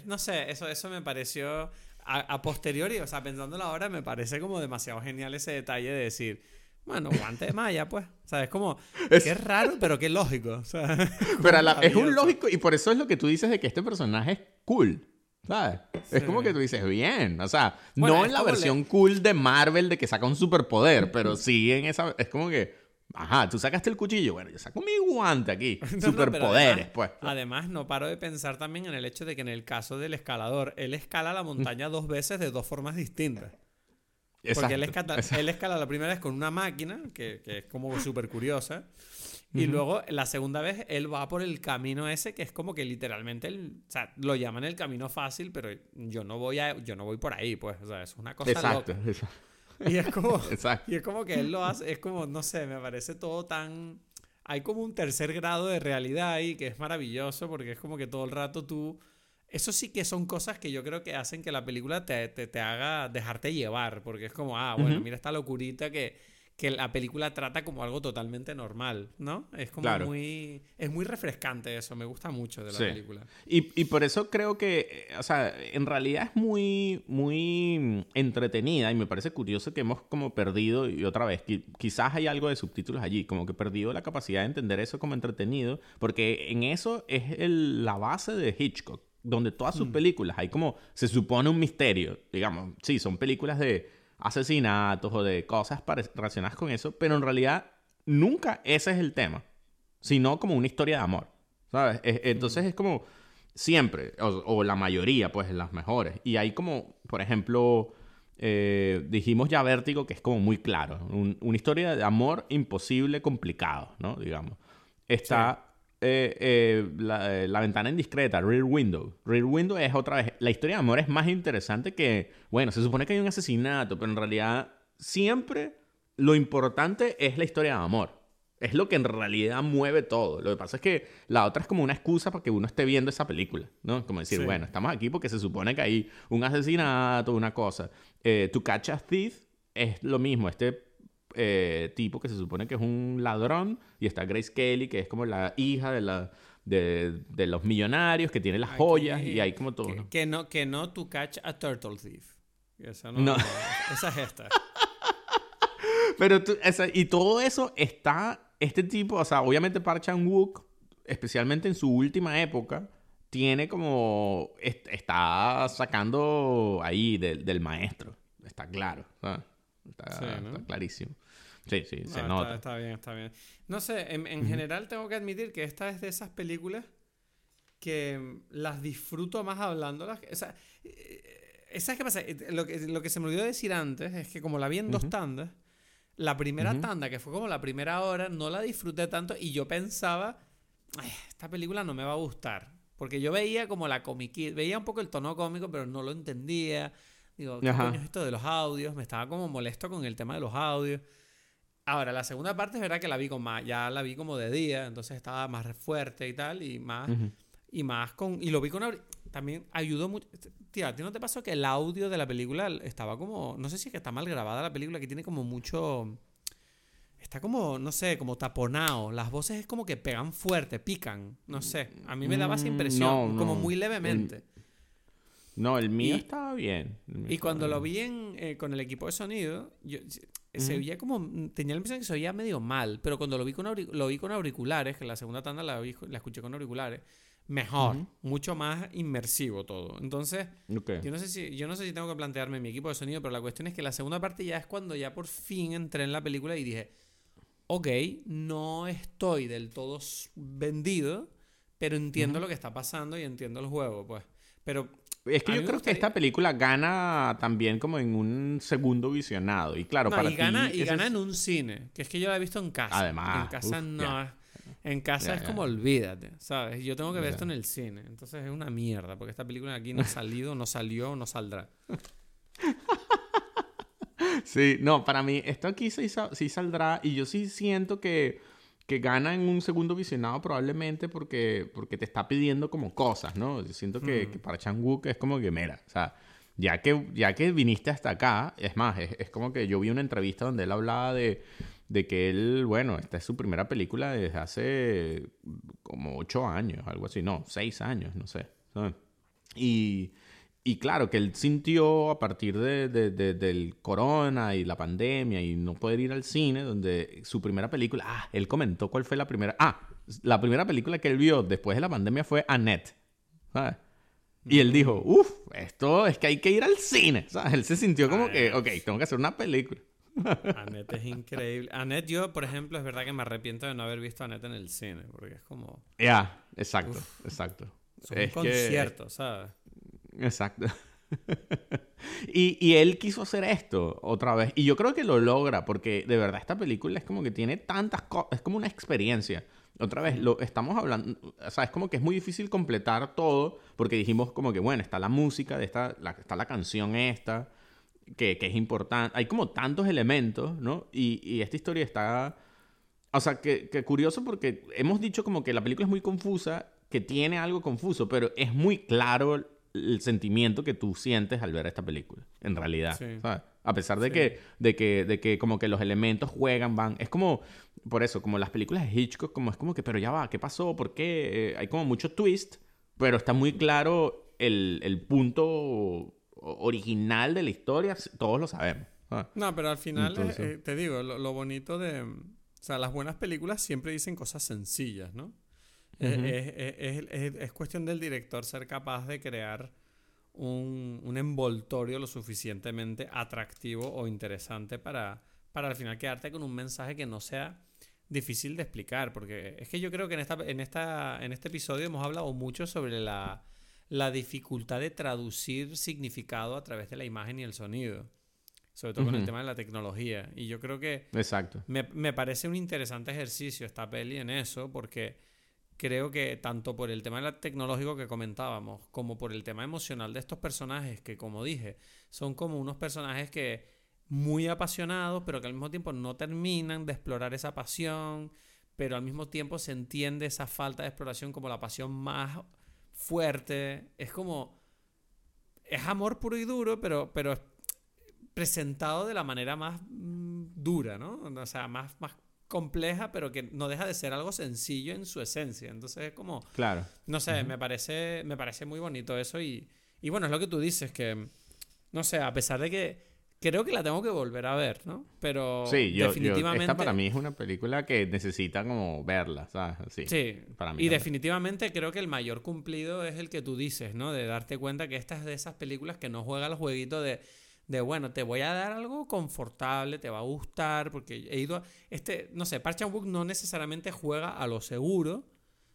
¿No? sé, eso, eso me pareció. A, posteriori, o sea, pensándolo ahora, me parece como demasiado genial ese detalle de decir. Bueno, guante de malla, pues. O sea, es como. Es... raro, pero qué lógico. O sea, pero es un lógico, y por eso es lo que tú dices de que este personaje es cool. ¿Sabes? Es como que tú dices, bien. O sea, no en la versión cool de Marvel de que saca un superpoder, pero sí en esa. Es como que Ajá, tú sacaste el cuchillo. Bueno, yo saco mi guante aquí. Superpoderes, pues. Además, no paro de pensar también en el hecho de que en el caso del escalador, él escala la montaña dos veces de dos formas distintas. Porque él escala, él escala, la primera vez con una máquina, que, que es como súper curiosa. Y luego, la segunda vez, él va por el camino ese, que es como que literalmente, o sea, lo llaman el camino fácil, pero yo no voy a, yo no voy por ahí, pues. O sea, es una cosa exacto, loca. Exacto. Y es como, y es como que él lo hace, es como, no sé, me parece todo tan... Hay como un tercer grado de realidad ahí que es maravilloso porque es como que todo el rato tú... Eso sí que son cosas que yo creo que hacen que la película te, te, haga dejarte llevar, porque es como, ah, bueno, mira esta locurita que que la película trata como algo totalmente normal, ¿no? Es como muy... Es muy refrescante eso, me gusta mucho de la película. Y, y, por eso creo que, o sea, en realidad es muy, muy entretenida y me parece curioso que hemos como perdido, y otra vez, quizás hay algo de subtítulos allí, como que perdido la capacidad de entender eso como entretenido, porque en eso es el, la base de Hitchcock, donde todas sus mm. películas hay como, se supone un misterio, digamos, sí, son películas de asesinatos o de cosas relacionadas con eso, pero en realidad nunca ese es el tema, sino como una historia de amor, ¿sabes? Entonces es como siempre, o, la mayoría, pues, las mejores. Y hay como, por ejemplo, eh, dijimos ya Vértigo, que es como muy claro, una historia de amor imposible, complicado, ¿no? Digamos. Está eh, eh, eh, la, ventana indiscreta, Rear Window. Rear Window es otra vez. La historia de amor es más interesante que. Bueno, se supone que hay un asesinato, pero en realidad siempre lo importante es la historia de amor. Es lo que en realidad mueve todo. Lo que pasa es que la otra es como una excusa para que uno esté viendo esa película, ¿no? Como decir, Sí. bueno, estamos aquí porque se supone que hay un asesinato, una cosa. Eh, to Catch a Thief es lo mismo. Este eh, tipo que se supone que es un ladrón y está Grace Kelly, que es como la hija de, la, de, de los millonarios, que tiene las Aquí- joyas y hay como todo. Que, ¿no? que no, que no to catch a turtle thief. Esa no, No. Esa es esta. Pero tú- esa- y todo eso está, este tipo, o sea, obviamente Park Chan-wook, especialmente en su última época, tiene como, est- está sacando ahí del, del maestro, está claro, Sí, ¿no? está clarísimo. Sí, sí, No, se está, nota. está bien, está bien. No sé, en, en general tengo que admitir que esta es de esas películas que mm, las disfruto más hablándolas. O sea, eh, ¿sabes qué pasa? Eh, Lo que, lo que se me olvidó decir antes es que como la vi en dos tandas, la primera tanda, que fue como la primera hora, no la disfruté tanto y yo pensaba, "Ay, esta película no me va a gustar. Porque yo veía como la comiquita, veía un poco el tono cómico, pero no lo entendía. Digo, ¿qué Ajá. coño es esto de los audios? Me estaba como molesto con el tema de los audios. Ahora, la segunda parte es verdad que la vi con más, ya la vi como de día, entonces estaba más fuerte y tal, y más, y más con, y lo vi con, también ayudó mucho, tía, ¿a ti no te pasó que el audio de la película estaba como, no sé si es que está mal grabada la película, que tiene como mucho, está como, no sé, como taponado, las voces es como que pegan fuerte, pican, no sé, a mí me daba esa Mm, impresión, no, como muy levemente. No, el mío Y- estaba bien. Mío Y cuando lo vi en, eh, con el equipo de sonido, yo, se- oía como. Tenía la impresión que se oía medio mal, pero cuando lo vi con, lo vi con auriculares, que la segunda tanda la, vi- la escuché con auriculares, mejor, mucho más inmersivo todo. Entonces, yo no, sé si, yo no sé si tengo que plantearme mi equipo de sonido, pero la cuestión es que la segunda parte ya es cuando ya por fin entré en la película y dije, ok, no estoy del todo vendido, pero entiendo lo que está pasando y entiendo el juego, pues. Pero Es que A yo creo que esta película gana también como en un segundo visionado. Y claro, No, para y gana, ti y gana es- en un cine, que es que yo la he visto en casa. Además, en casa uf, no En casa es como olvídate, ¿sabes? Yo tengo que ver esto en el cine. Entonces es una mierda, porque esta película aquí no ha salido, no salió, no saldrá. Sí, no, para mí esto aquí sí, sí saldrá y yo sí siento que, que gana en un segundo visionado probablemente porque, porque te está pidiendo como cosas, ¿no? Yo siento que, Mm. que para Chang-wook es como que, mira, o sea, ya que, ya que viniste hasta acá, es más, es, es como que yo vi una entrevista donde él hablaba de, de que él, bueno, esta es su primera película desde hace como ocho años, algo así, no, seis años, no sé. ¿sabes? Y, y claro, que él sintió a partir de, de- de- del corona y la pandemia y no poder ir al cine, donde su primera película, ah, él comentó cuál fue la primera, ah, la primera película que él vio después de la pandemia fue Annette, ¿sabes? Y él dijo, uff, esto es que hay que ir al cine, ¿sabes? Él se sintió como que, ok, tengo que hacer una película. Annette es increíble. Annette, yo, por ejemplo, es verdad que me arrepiento de no haber visto a Annette en el cine, porque es como. Ya, exacto, exacto. Es un Es que- concierto, ¿sabes? Exacto. y, y él quiso hacer esto otra vez. Y yo creo que lo logra, porque de verdad esta película es como que tiene tantas cosas, es como una experiencia. Otra vez, lo estamos hablando, o sea, es como que es muy difícil completar todo, porque dijimos como que, bueno, está la música, de esta, la- está la canción esta, que, que es importante. Hay como tantos elementos, ¿no? Y, y esta historia está... O sea, que, que curioso porque hemos dicho como que la película es muy confusa, que tiene algo confuso, pero es muy claro el sentimiento que tú sientes al ver esta película, en realidad. Sí. ¿sabes? A pesar de, Sí. que, de, que, de que como que los elementos juegan, van. Es como, por eso, como las películas de Hitchcock, como es como que, pero ya va, ¿qué pasó? ¿Por qué? Eh, hay como mucho twist, pero está muy claro el, el punto original de la historia, todos lo sabemos. ¿sabes? No, pero al final, eh, Entonces- eh, te digo, lo, lo bonito de... O sea, las buenas películas siempre dicen cosas sencillas, ¿no? Es- Ujú. es, es- es- es- es cuestión del director ser capaz de crear un, un envoltorio lo suficientemente atractivo o interesante para, para al final quedarte con un mensaje que no sea difícil de explicar. Porque es que yo creo que en, esta, en, esta, en este episodio hemos hablado mucho sobre la, la dificultad de traducir significado a través de la imagen y el sonido. Sobre todo con el tema de la tecnología. Y yo creo que Exacto. me, me parece un interesante ejercicio esta peli en eso, porque creo que tanto por el tema tecnológico que comentábamos, como por el tema emocional de estos personajes, que como dije, son como unos personajes que muy apasionados, pero que al mismo tiempo no terminan de explorar esa pasión, pero al mismo tiempo se entiende esa falta de exploración como la pasión más fuerte. Es como... Es amor puro y duro, pero, pero presentado de la manera más mm, dura, ¿no? O sea, más compleja, pero que no deja de ser algo sencillo en su esencia. Entonces es como... Claro. No sé, me, parece, me parece muy bonito eso y, y bueno, es lo que tú dices, que, no sé, a pesar de que creo que la tengo que volver a ver, ¿no? Pero sí, yo, definitivamente... esta para mí es una película que necesita como verla, ¿sabes? Sí, sí. Para mí y definitivamente creo que el mayor cumplido es el que tú dices, ¿no? De darte cuenta que esta es de esas películas que no juega el jueguito de de bueno, te voy a dar algo confortable, te va a gustar, porque he ido a, este, no sé, Park Chan-wook no necesariamente juega a lo seguro,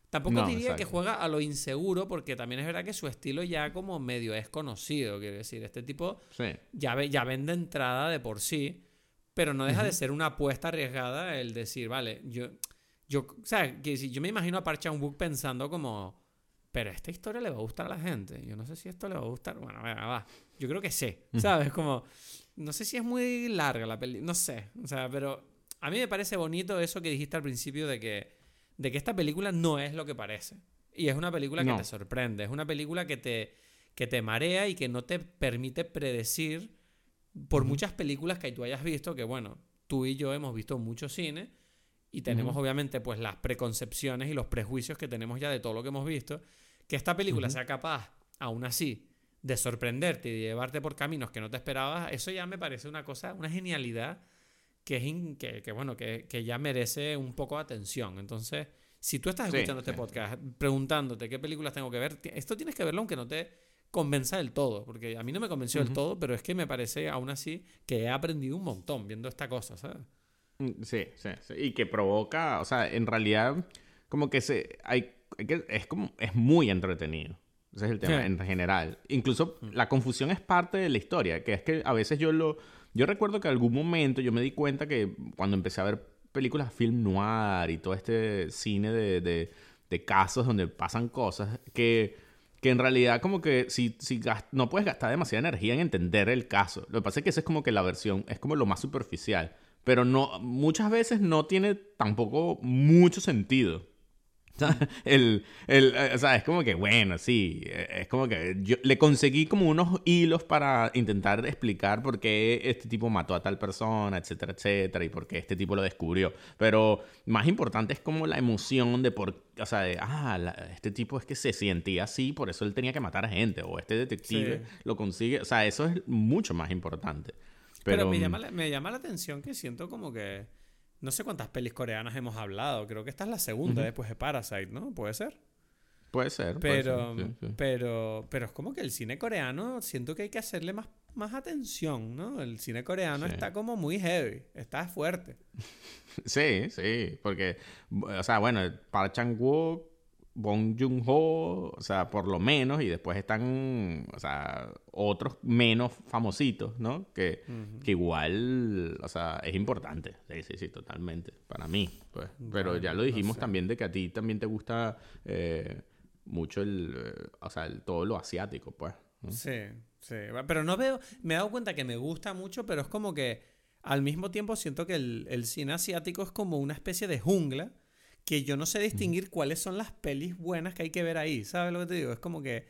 tampoco diría que juega a lo inseguro, porque también es verdad que su estilo ya como medio es conocido, quiero decir, este tipo ya, ve, ya vende entrada de por sí, pero no deja de ser una apuesta arriesgada el decir, vale, yo, yo, o sea, que si yo me imagino a Park Chan-wook pensando como pero esta historia le va a gustar a la gente. Yo no sé si esto le va a gustar. Bueno, venga, va. Yo creo que sí. ¿Sabes? Como. No sé si es muy larga la película. No sé. O sea, pero. A mí me parece bonito eso que dijiste al principio de que. De que esta película no es lo que parece. Y es una película que te sorprende. Es una película que te. que te marea y que no te permite predecir. Por muchas películas que tú hayas visto, que bueno, tú y yo hemos visto mucho cine y tenemos obviamente pues las preconcepciones y los prejuicios que tenemos ya de todo lo que hemos visto, que esta película sea capaz, aún así, de sorprenderte y de llevarte por caminos que no te esperabas, eso ya me parece una cosa, una genialidad que, es que, bueno, que, ya merece un poco de atención. Entonces, si tú estás escuchando este podcast preguntándote qué películas tengo que ver, esto tienes que verlo aunque no te convenza del todo, porque a mí no me convenció del todo, pero es que me parece aún así que he aprendido un montón viendo esta cosa, ¿sabes? Mm, sí, sí, sí, Y que provoca, o sea, en realidad, como que se. Hay, que, es como. Es muy entretenido. Ese es el tema en general. Incluso la confusión es parte de la historia, que es que a veces yo lo. Yo recuerdo que algún momento yo me di cuenta que cuando empecé a ver películas film noir y todo este cine de, de, de casos donde pasan cosas, que, que en realidad como que si, si no puedes gastar demasiada energía en entender el caso. Lo que pasa es que esa es como que la versión, es como lo más superficial pero no, muchas veces no tiene tampoco mucho sentido. El, el, o sea, es como que, bueno, sí, es como que yo le conseguí como unos hilos para intentar explicar por qué este tipo mató a tal persona, etcétera, etcétera, y por qué este tipo lo descubrió. Pero más importante es como la emoción de por, o sea, de, ah, este tipo es que se sentía así, por eso él tenía que matar a gente, o este detective lo consigue, o sea, eso es mucho más importante. Pero, me, llama la, me llama la atención que siento como que. No sé cuántas pelis coreanas hemos hablado. Creo que esta es la segunda después de Parasite, ¿no? ¿Puede ser? Puede ser. Pero, pero, pero es como que el cine coreano siento que hay que hacerle más, más atención, ¿no? El cine coreano está como muy heavy, está fuerte. sí, sí, porque, o sea, bueno, Park Chan-wook Bong Joon-ho, o sea, por lo menos, y después están, o sea, otros menos famositos, ¿no? Que, que igual, o sea, es importante. Sí, sí, sí, totalmente, para mí, pues. Pero ya lo dijimos también de que a ti también te gusta eh, mucho el, eh, o sea, el, todo lo asiático, pues. Sí, sí, pero no veo, me he dado cuenta que me gusta mucho, pero es como que al mismo tiempo siento que el, el cine asiático es como una especie de jungla que yo no sé distinguir cuáles son las pelis buenas que hay que ver ahí. ¿Sabes lo que te digo? Es como que.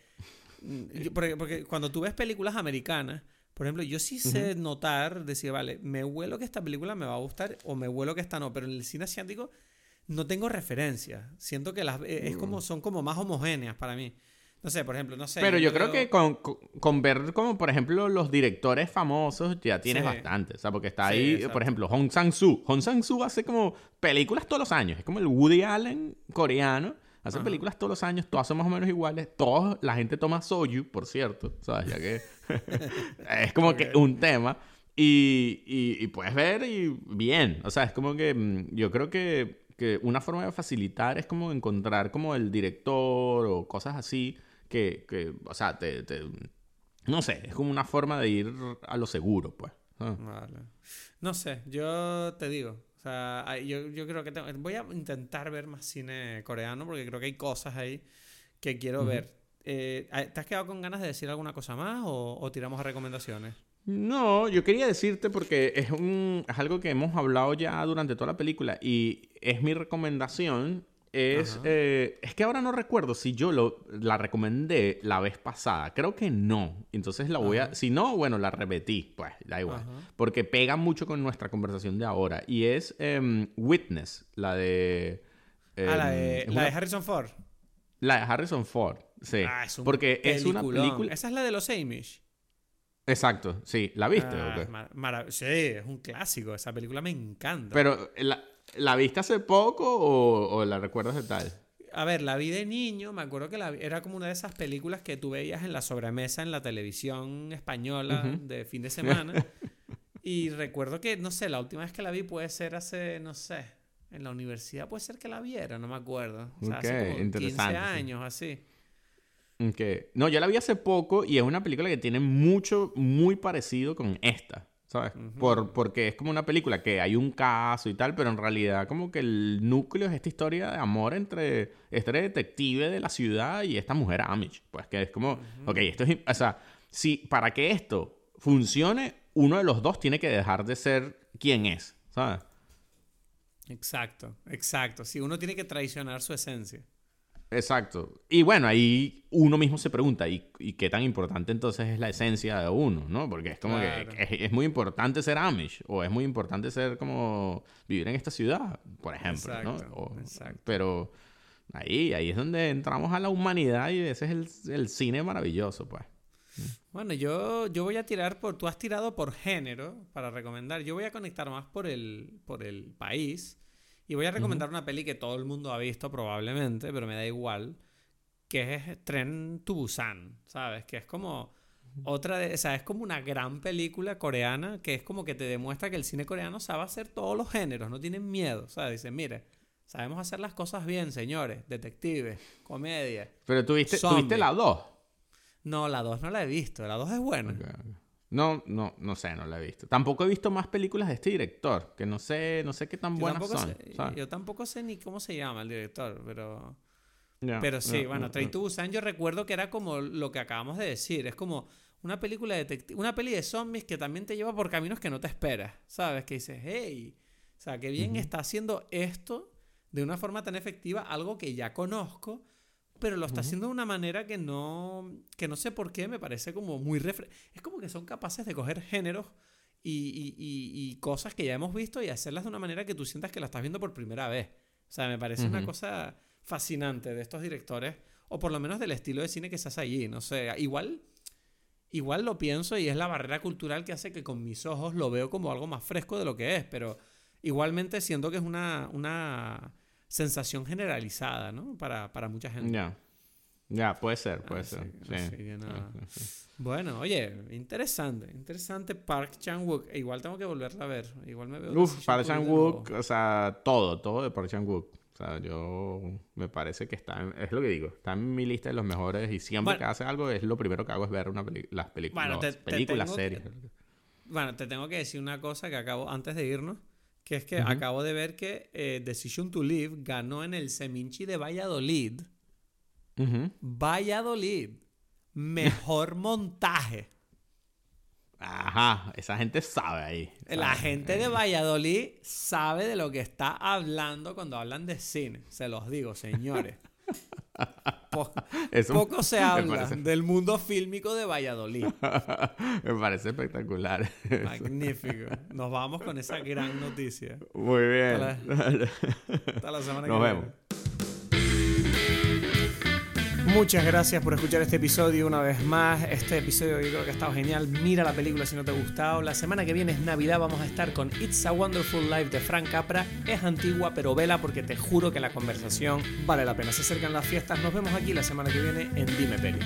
Mm, porque, cuando tú ves películas americanas, por ejemplo, yo sí sé notar, decir, vale, me huelo que esta película me va a gustar o me huelo que esta no, pero en el cine asiático no tengo referencia. Siento que las es como mm. son como más homogéneas para mí. No sé, por ejemplo, no sé. Pero yo, creo que con, con, ver como, por ejemplo, los directores famosos ya tienes bastante. O sea, porque está ahí, por ejemplo, Hong Sang-soo. Hong Sang-soo hace como películas todos los años. Es como el Woody Allen coreano. Hace películas todos los años, todas son más o menos iguales. Todos, la gente toma soju, por cierto. ¿Sabes? Ya que es como que un tema. Y, y, y, puedes ver y bien. O sea, es como que mm, yo creo que, que una forma de facilitar es como encontrar como el director o cosas así que, que o sea, te, no sé, es como una forma de ir a lo seguro, pues. Vale. No sé, yo te digo, o sea, yo, yo creo que voy a intentar ver más cine coreano porque creo que hay cosas ahí que quiero ver. Eh, ¿Te has quedado con ganas de decir alguna cosa más o, tiramos a recomendaciones? No, yo quería decirte porque es, un, es algo que hemos hablado ya durante toda la película y es mi recomendación. Es, eh, es que ahora no recuerdo si yo lo, la recomendé la vez pasada. Creo que no. Entonces la voy a... Si no, bueno, la repetí. Pues da igual. Porque pega mucho con nuestra conversación de ahora. Y es em, Witness, la de... ah, la de, em, la de Harrison Ford. La de Harrison Ford, sí. Ah, es un porque es una película... Esa es la de los Amish. Exacto, sí. ¿La viste Ah, mar- marav- sí, es un clásico. Esa película me encanta. Pero, ¿la, la viste hace poco o, o la recuerdas de tal? A ver, la vi de niño, me acuerdo que la vi- era como una de esas películas que tú veías en la sobremesa en la televisión española Ujú. de fin de semana. y recuerdo que, no sé, la última vez que la vi puede ser hace, no sé, en la universidad puede ser que la viera, no me acuerdo. O sea, Ok, hace como 15 interesante, sí. años, así. Que No, yo la vi hace poco y es una película que tiene mucho, muy parecido con esta, ¿sabes? Por, porque es como una película que hay un caso y tal, pero en realidad como que el núcleo es esta historia de amor entre este detective de la ciudad y esta mujer Amish. Pues que es como, ok, esto es, o sea, si para que esto funcione, uno de los dos tiene que dejar de ser quien es, ¿sabes? Exacto, exacto. Sí, uno tiene que traicionar su esencia. Exacto. Y bueno, ahí uno mismo se pregunta, ¿y, y qué tan importante entonces es la esencia de uno? ¿No? Porque es como Claro. que es, es muy importante ser Amish, o es muy importante ser como vivir en esta ciudad, por ejemplo, ¿no? Exacto, O- exacto. Pero ahí, ahí es donde entramos a la humanidad y ese es el, el cine maravilloso, pues. Bueno, yo, yo voy a tirar por. Tú has tirado por género para recomendar. Yo voy a conectar más por el, por el país. Y voy a recomendar una peli que todo el mundo ha visto probablemente, pero me da igual. Que es Tren to Busan, ¿sabes? Que es como otra de. O sea, es como una gran película coreana que es como que te demuestra que el cine coreano sabe hacer todos los géneros, no tienen miedo. O sea, dicen, mire, sabemos hacer las cosas bien, señores. Detectives, comedia. Pero tuviste, tuviste la 2. No, la 2 no la he visto. La 2 es buena. No, no, no sé, no la he visto. Tampoco he visto más películas de este director, que no sé, no sé qué tan Yo buenas son. yo tampoco sé ni cómo se llama el director, pero... Pero sí, bueno, ya, Train to Busan yo recuerdo que era como lo que acabamos de decir. Es como una película detective, una peli de zombies que también te lleva por caminos que no te esperas, ¿sabes? Que dices, hey, o sea, qué bien está haciendo esto de una forma tan efectiva, algo que ya conozco, pero lo está haciendo de una manera que no, que no sé por qué, me parece como muy... es como que son capaces de coger géneros y, y- y- y cosas que ya hemos visto y hacerlas de una manera que tú sientas que la estás viendo por primera vez. O sea, me parece una cosa fascinante de estos directores, o por lo menos del estilo de cine que se hace allí. No sé, igual, igual lo pienso y es la barrera cultural que hace que con mis ojos lo veo como algo más fresco de lo que es, pero igualmente siento que es una, una sensación generalizada, ¿no? Para, para mucha gente. Ya. Ya, puede ser, puede Así- ser. Sí. así que nada. Sí, sí, sí. Bueno, oye, interesante, interesante Park Chan-wook. E Igual tengo que volverla a ver. Igual me veo. Uf, Park Chan-wook, o sea, todo, todo de Park Chan-wook. O sea, yo me parece que está, en- es lo que digo, está en mi lista de los mejores y siempre Bueno. que hace algo es lo primero que hago es ver una peli- las películas, Bueno, te- te películas, que- series. Bueno, te tengo que decir una cosa que acabo antes de irnos, que es que acabo de ver que eh, Decision to Live ganó en el Seminci de Valladolid. Valladolid. Mejor montaje. Ajá, esa gente sabe ahí. La gente de Valladolid sabe de lo que está hablando cuando hablan de cine. Se los digo, señores. Po- Eso poco se habla parece- del mundo fílmico de Valladolid. me parece espectacular. Magnífico. Nos vamos con esa gran noticia. Muy bien. Hasta la semana Nos que vemos. viene. Muchas gracias por escuchar este episodio una vez más. Este episodio yo creo que ha estado genial. Mira la película si no te ha gustado. La semana que viene es Navidad. Vamos a estar con It's a Wonderful Life de Frank Capra. Es antigua, pero vela porque te juro que la conversación vale la pena. Se acercan las fiestas. Nos vemos aquí la semana que viene en Dime Peli.